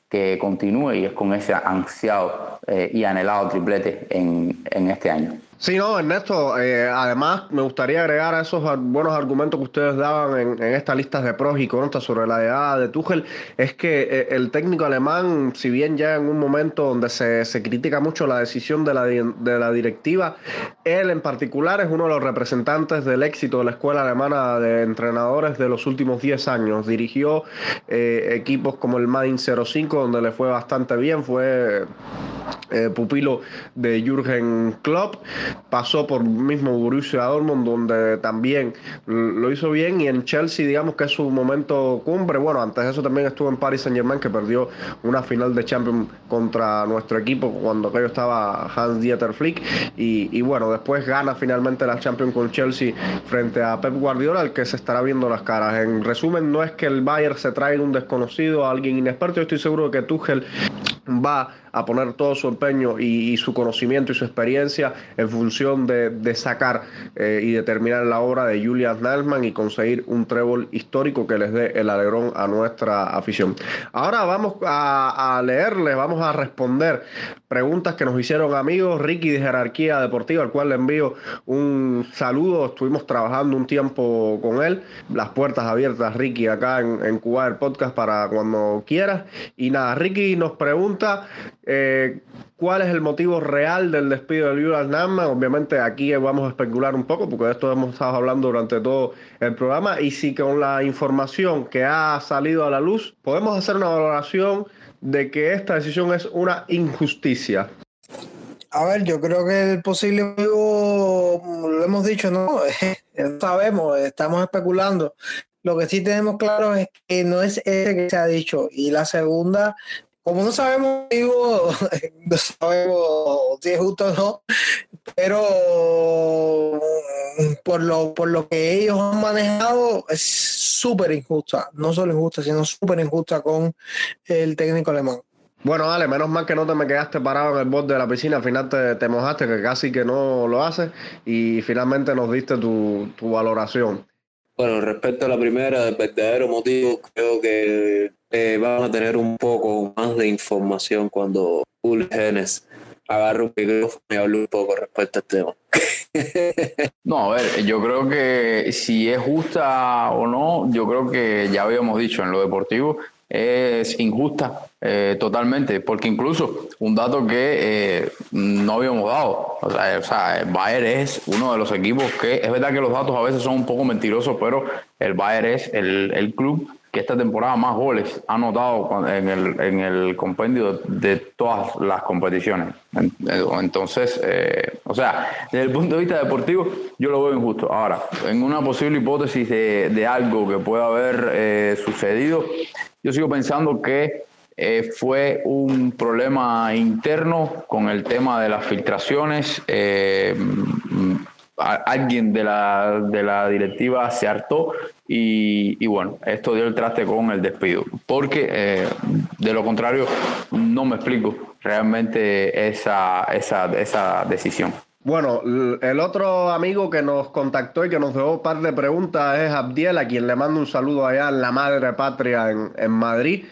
Speaker 3: que continúe y es con ese ansiado eh, y anhelado triplete en, en, este año.
Speaker 1: Sí, no, Ernesto, eh, además me gustaría agregar a esos buenos argumentos que ustedes daban en, en estas listas de pros y contras sobre la llegada de Tuchel, es que eh, el técnico alemán, si bien ya en un momento donde se, se critica mucho la decisión de la, de la directiva, él en particular es uno de los representantes del éxito de la escuela alemana de entrenadores de los últimos 10 años. Dirigió eh, equipos como el Main 05, donde le fue bastante bien, fue eh, pupilo de Jürgen Klopp, pasó por mismo Borussia Dortmund donde también lo hizo bien y en Chelsea digamos que es su momento cumbre, bueno antes de eso también estuvo en Paris Saint Germain que perdió una final de Champions contra nuestro equipo cuando aquello estaba Hans Dieter Flick. Y, bueno después gana finalmente la Champions con Chelsea frente a Pep Guardiola al que se estará viendo las caras, en resumen no es que el Bayern se traiga un desconocido a alguien inexperto, yo estoy seguro que Tuchel va a poner todo su empeño y, su conocimiento y su experiencia en función de, sacar eh, y determinar la obra de Julian Nagelsmann y conseguir un trébol histórico que les dé el alegrón a nuestra afición. Ahora vamos a, a leerles, vamos a responder preguntas que nos hicieron amigos Ricky de Jerarquía Deportiva, al cual le envío un saludo. Estuvimos trabajando un tiempo con él. Las puertas abiertas, Ricky, acá en, en Cuba el podcast para cuando quieras. Y nada, Ricky nos pregunta eh, cuál es el motivo real del despido de Julian Nagelsmann. Obviamente aquí vamos a especular un poco porque de esto hemos estado hablando durante todo el programa y si con la información que ha salido a la luz podemos hacer una valoración de que esta decisión es una injusticia.
Speaker 2: A ver, yo creo que el posible motivo, lo hemos dicho, no sabemos, estamos especulando. Lo que sí tenemos claro es que no es ese que se ha dicho. Y la segunda, como no sabemos, digo, no sabemos si es justo o no, pero por lo, por lo que ellos han manejado es súper injusta, no solo injusta, sino súper injusta con el técnico alemán.
Speaker 1: Bueno, dale, menos mal que no te me quedaste parado en el borde de la piscina, al final te, te mojaste, que casi que no lo haces, y finalmente nos diste tu, tu valoración.
Speaker 4: Bueno, respecto a la primera, el verdadero motivo, creo que eh, van a tener un poco más de información cuando Uli Genes agarre un micrófono y hable un poco respecto al tema.
Speaker 3: no, a ver, yo creo que si es justa o no, yo creo que ya habíamos dicho en lo deportivo, es injusta eh, totalmente, porque incluso un dato que eh, no habíamos dado, o sea, o sea, el Bayern es uno de los equipos que, es verdad que los datos a veces son un poco mentirosos, pero el Bayern es el, el club esta temporada más goles ha anotado en el, en el compendio de todas las competiciones. Entonces, eh, o sea, desde el punto de vista deportivo, yo lo veo injusto. Ahora, en una posible hipótesis de, de algo que pueda haber eh, sucedido, yo sigo pensando que eh, fue un problema interno con el tema de las filtraciones. Alguien de la, de la directiva se hartó y, y, bueno, esto dio el traste con el despido. Porque eh, de lo contrario, no me explico realmente esa, esa, esa decisión.
Speaker 1: Bueno, el otro amigo que nos contactó y que nos dejó un par de preguntas es Abdiel, a quien le mando un saludo allá en la madre patria en, en Madrid.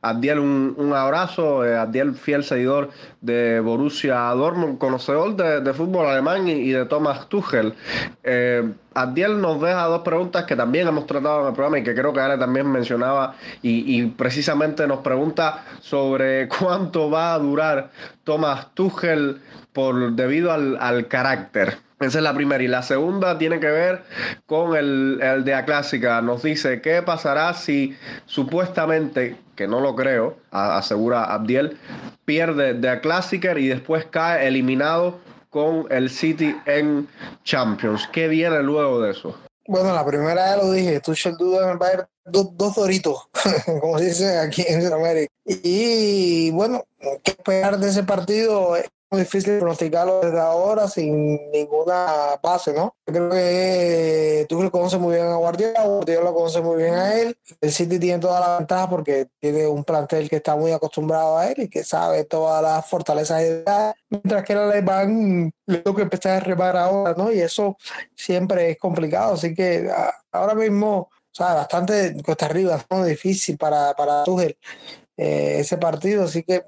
Speaker 1: Abdiel, un, un abrazo. Eh, Abdiel, fiel seguidor de Borussia Dortmund, conocedor de, de fútbol alemán y, de Thomas Tuchel. Eh, Abdiel nos deja dos preguntas que también hemos tratado en el programa y que creo que Ale también mencionaba y, y, precisamente nos pregunta sobre cuánto va a durar Thomas Tuchel por, debido al, al carácter. Esa es la primera. Y la segunda tiene que ver con el, el de clásica. Nos dice, ¿qué pasará si supuestamente, que no lo creo, asegura Abdiel, pierde de Clásica y después cae eliminado con el City en Champions? ¿Qué viene luego de eso?
Speaker 2: Bueno, la primera ya lo dije, Tuchel duda el Bayern dos, dos doritos, como se dice aquí en Sudamérica. Y bueno, ¿qué esperar de ese partido? Difícil pronosticarlo desde ahora sin ninguna base, ¿no? Creo que tú lo conoces muy bien a Guardiola, Guardiola lo conoce muy bien a él. El City tiene toda la ventaja porque tiene un plantel que está muy acostumbrado a él y que sabe todas las fortalezas y edad, mientras que el alemán le que empezar a remar ahora, ¿no? Y eso siempre es complicado, así que ahora mismo, o sea, bastante cuesta arriba, ¿no? Difícil para, para Tuchel eh, ese partido, así que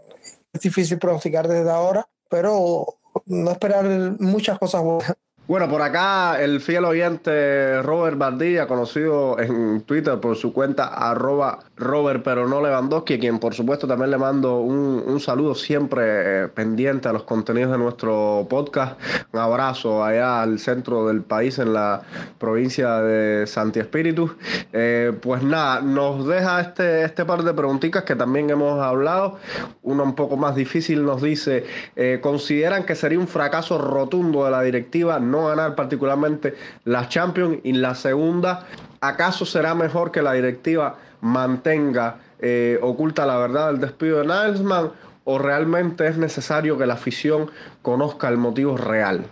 Speaker 2: es difícil pronosticar desde ahora pero no esperar muchas cosas buenas.
Speaker 1: Bueno, por acá el fiel oyente Robert Bardilla, conocido en Twitter por su cuenta arroba Robert pero no Lewandowski, quien por supuesto también le mando un, un saludo siempre eh, pendiente a los contenidos de nuestro podcast. Un abrazo allá al centro del país en la provincia de Santi Espíritu. Eh, pues nada, nos deja este, este par de preguntitas que también hemos hablado. Una un poco más difícil nos dice, eh, ¿consideran que sería un fracaso rotundo de la directiva? no ganar particularmente la Champions y la segunda, ¿acaso será mejor que la directiva mantenga eh, oculta la verdad del despido de Nilesman o realmente es necesario que la afición conozca el motivo real?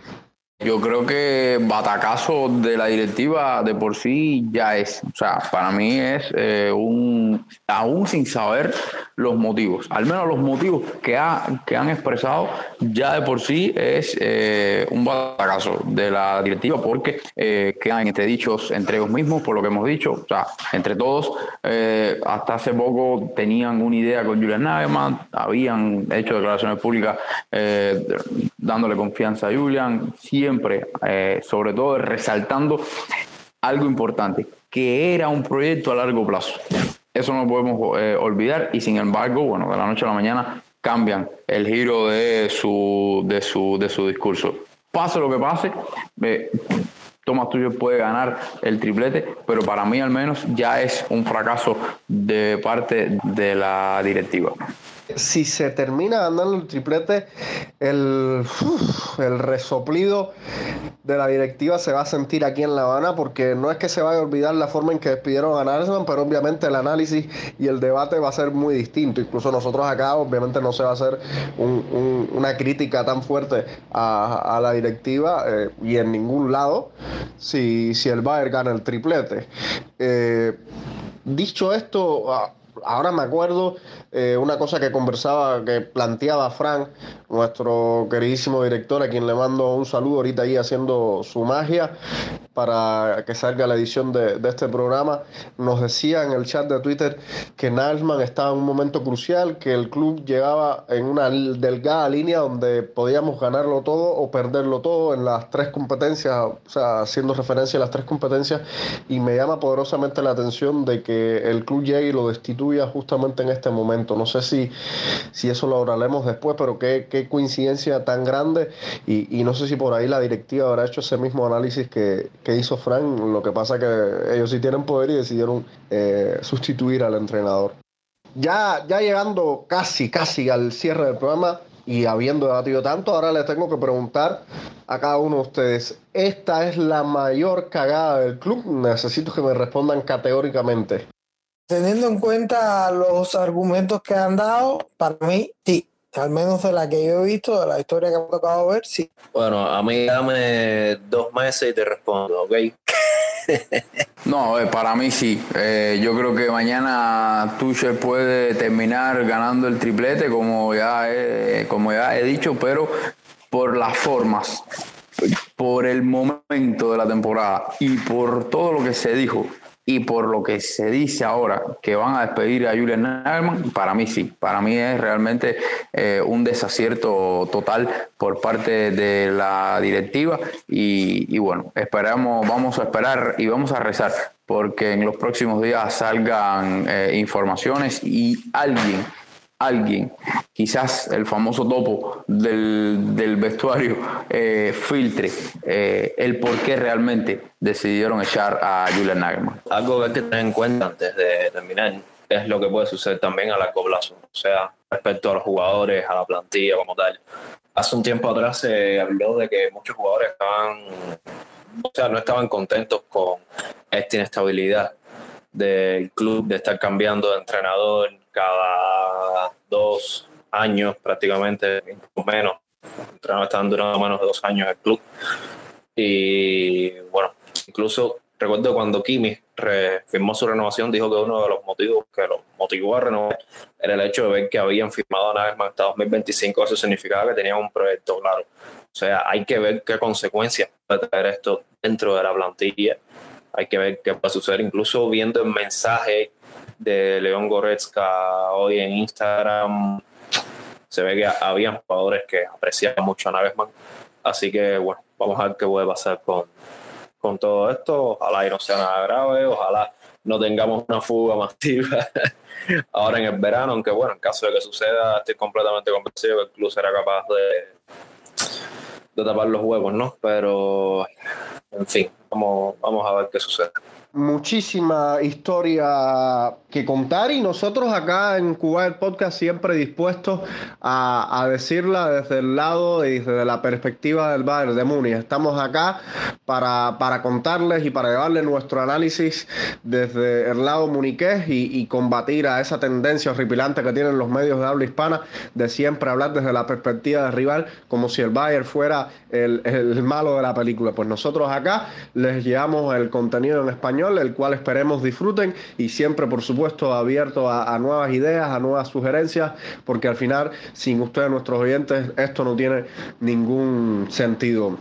Speaker 3: Yo creo que batacazo de la directiva de por sí ya es, o sea, para mí es eh, un, aún sin saber los motivos, al menos los motivos que, ha, que han expresado ya de por sí es eh, un batacazo de la directiva porque eh, quedan dichos entre ellos mismos, por lo que hemos dicho, o sea, entre todos, hasta hace poco tenían una idea con Julian Nagelsmann, habían hecho declaraciones públicas dándole confianza a Julian, siempre, eh, sobre todo resaltando algo importante, que era un proyecto a largo plazo. Eso no podemos eh, olvidar y sin embargo, bueno, de la noche a la mañana cambian el giro de su, de su, de su discurso. Pase lo que pase, eh, Tomás Tuyo puede ganar el triplete, pero para mí al menos ya es un fracaso de parte de la directiva
Speaker 1: si se termina ganando el triplete, el, el resoplido de la directiva se va a sentir aquí en La Habana porque no es que se vaya a olvidar la forma en que despidieron a Narsman, pero obviamente el análisis y el debate va a ser muy distinto. Incluso nosotros acá obviamente no se va a hacer una crítica tan fuerte a, la directiva eh, y en ningún lado si, si el Bayern gana el triplete. Eh, dicho esto, ahora me acuerdo eh, una cosa que conversaba, que planteaba Frank, nuestro queridísimo director, a quien le mando un saludo ahorita ahí haciendo su magia para que salga la edición de, este programa. Nos decía en el chat de Twitter que Nalsman estaba en un momento crucial, que el club llegaba en una delgada línea donde podíamos ganarlo todo o perderlo todo en las tres competencias, o sea, haciendo referencia a las tres competencias, y me llama poderosamente la atención de que el club llegue y lo destituya justamente en este momento. No sé si, si eso lo hablaremos después, pero qué, qué coincidencia tan grande y, y no sé si por ahí la directiva habrá hecho ese mismo análisis que que hizo Frank, lo que pasa que ellos sí tienen poder y decidieron eh, sustituir al entrenador. Ya, ya llegando casi, casi al cierre del programa y habiendo debatido tanto, ahora les tengo que preguntar a cada uno de ustedes, ¿esta es la mayor cagada del club? Necesito que me respondan categóricamente.
Speaker 2: Teniendo en cuenta los argumentos que han dado, para mí sí. Al menos de la que yo he visto, de la historia que me ha tocado ver, sí.
Speaker 4: Bueno, a mí dame dos meses y te respondo, ¿ok?
Speaker 3: no, eh, para mí sí. Eh, yo creo que mañana Tuchel puede terminar ganando el triplete, como ya, he, como ya he dicho, pero por las formas, por el momento de la temporada y por todo lo que se dijo y por lo que se dice ahora que van a despedir a Julian Nagelsmann, para mí sí, para mí es realmente eh, un desacierto total por parte de la directiva. Y, bueno, esperamos, vamos a esperar y vamos a rezar porque en los próximos días salgan eh, informaciones y alguien alguien, quizás el famoso topo del, vestuario, eh, filtre eh, el por qué realmente decidieron echar a Julian Nagelsmann.
Speaker 4: Algo que hay que tener en cuenta antes de terminar es lo que puede suceder también a largo plazo, o sea, respecto a los jugadores, a la plantilla como tal. Hace un tiempo atrás se habló de que muchos jugadores estaban, o sea, no estaban contentos con esta inestabilidad del club, de estar cambiando de entrenador cada dos años prácticamente, menos. Estaban durando menos de dos años el club. Y bueno, incluso recuerdo cuando Kimi firmó su renovación, dijo que uno de los motivos que lo motivó a renovar era el hecho de ver que habían firmado una vez más hasta 2025. Eso significaba que tenían un proyecto claro. O sea, hay que ver qué consecuencias puede traer esto dentro de la plantilla. Hay que ver qué va a suceder, incluso viendo el mensaje de León Goretzka hoy en Instagram. Se ve que había jugadores que apreciaban mucho a Nagelsmann. Así que, bueno, vamos a ver qué puede pasar con, con todo esto. Ojalá y no sea nada grave, ojalá no tengamos una fuga masiva ahora en el verano, aunque bueno, en caso de que suceda, estoy completamente convencido que el club será capaz de, de tapar los huevos, ¿no? Pero, en fin, vamos, vamos a ver qué sucede
Speaker 1: muchísima historia que contar y nosotros acá en Cuba el podcast siempre dispuestos a, decirla desde el lado y desde la perspectiva del Bayern de Múnich. Estamos acá para, para contarles y para llevarles nuestro análisis desde el lado muniqués y, combatir a esa tendencia horripilante que tienen los medios de habla hispana de siempre hablar desde la perspectiva del rival como si el Bayern fuera el, el malo de la película. Pues nosotros acá les llevamos el contenido en español el cual esperemos disfruten y siempre, por supuesto, abierto a, nuevas ideas, a nuevas sugerencias, porque al final, sin ustedes, nuestros oyentes, esto no tiene ningún sentido.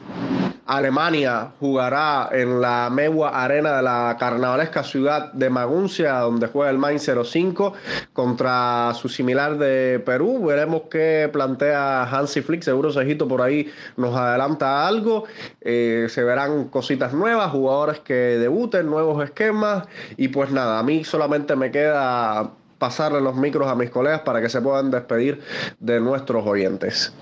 Speaker 1: Alemania jugará en la Megua Arena de la carnavalesca ciudad de Maguncia, donde juega el Main 05 contra su similar de Perú. Veremos qué plantea Hansi Flick. Seguro Sejito por ahí nos adelanta algo. Eh, se verán cositas nuevas, jugadores que debuten, nuevos esquemas. Y pues nada, a mí solamente me queda pasarle los micros a mis colegas para que se puedan despedir de nuestros oyentes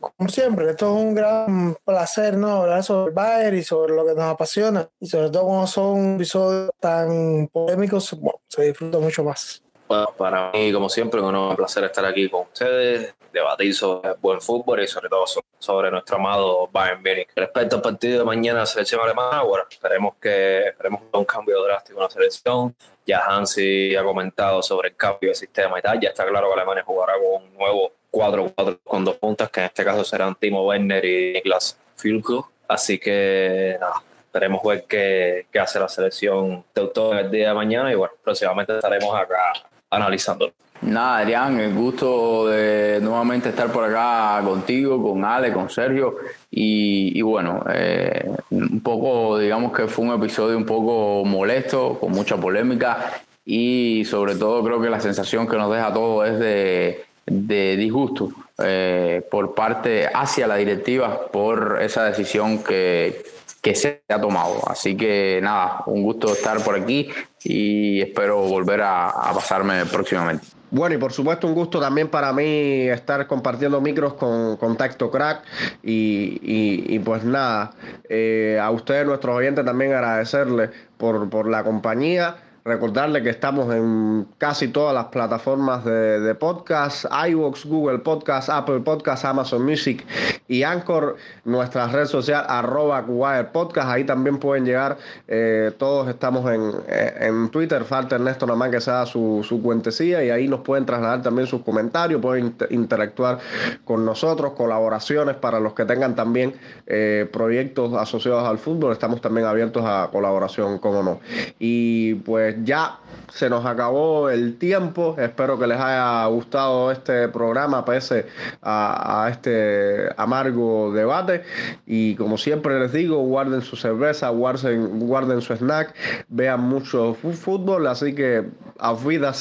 Speaker 2: como siempre, esto es un gran placer, ¿no? Hablar sobre el Bayern y sobre lo que nos apasiona. Y sobre todo cuando son episodios tan polémicos, bueno, se disfruta mucho más.
Speaker 4: Bueno, para mí, como siempre, es un placer estar aquí con ustedes, debatir sobre buen fútbol y sobre todo sobre nuestro amado Bayern Munich. Respecto al partido de mañana, selección alemana, bueno, esperemos que esperemos un cambio drástico en la selección. Ya Hansi ha comentado sobre el cambio de sistema y tal. Ya está claro que Alemania jugará con un nuevo 4-4 con dos puntas, que en este caso serán Timo Werner y Niklas Filko. Así que nada, esperemos ver qué, qué hace la selección Teutón el día de mañana y bueno, próximamente estaremos acá analizándolo.
Speaker 3: Nada, Adrián, el gusto de nuevamente estar por acá contigo, con Ale, con Sergio. Y, bueno, eh, un poco, digamos que fue un episodio un poco molesto, con mucha polémica. Y sobre todo creo que la sensación que nos deja todo es de, de disgusto eh, por parte hacia la directiva por esa decisión que, que se ha tomado. Así que nada, un gusto estar por aquí y espero volver a, pasarme próximamente.
Speaker 1: Bueno, y por supuesto un gusto también para mí estar compartiendo micros con Contacto Crack y, pues nada, eh, a ustedes, nuestros oyentes, también agradecerles por, por la compañía. Recordarle que estamos en casi todas las plataformas de, podcast, iVoox, Google Podcast, Apple Podcast, Amazon Music y Anchor, nuestra red social arroba Podcast, ahí también pueden llegar, eh, todos estamos en, eh, en, Twitter, falta Ernesto nada más que sea su, su cuentecilla y ahí nos pueden trasladar también sus comentarios, pueden interactuar con nosotros, colaboraciones para los que tengan también eh, proyectos asociados al fútbol, estamos también abiertos a colaboración, como no. Y pues pues ya se nos acabó el tiempo. Espero que les haya gustado este programa, pese a, este amargo debate. Y como siempre les digo, guarden su cerveza, guarden, guarden su snack, vean mucho fútbol. Así que a vida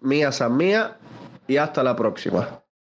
Speaker 1: mía san mía y hasta la próxima.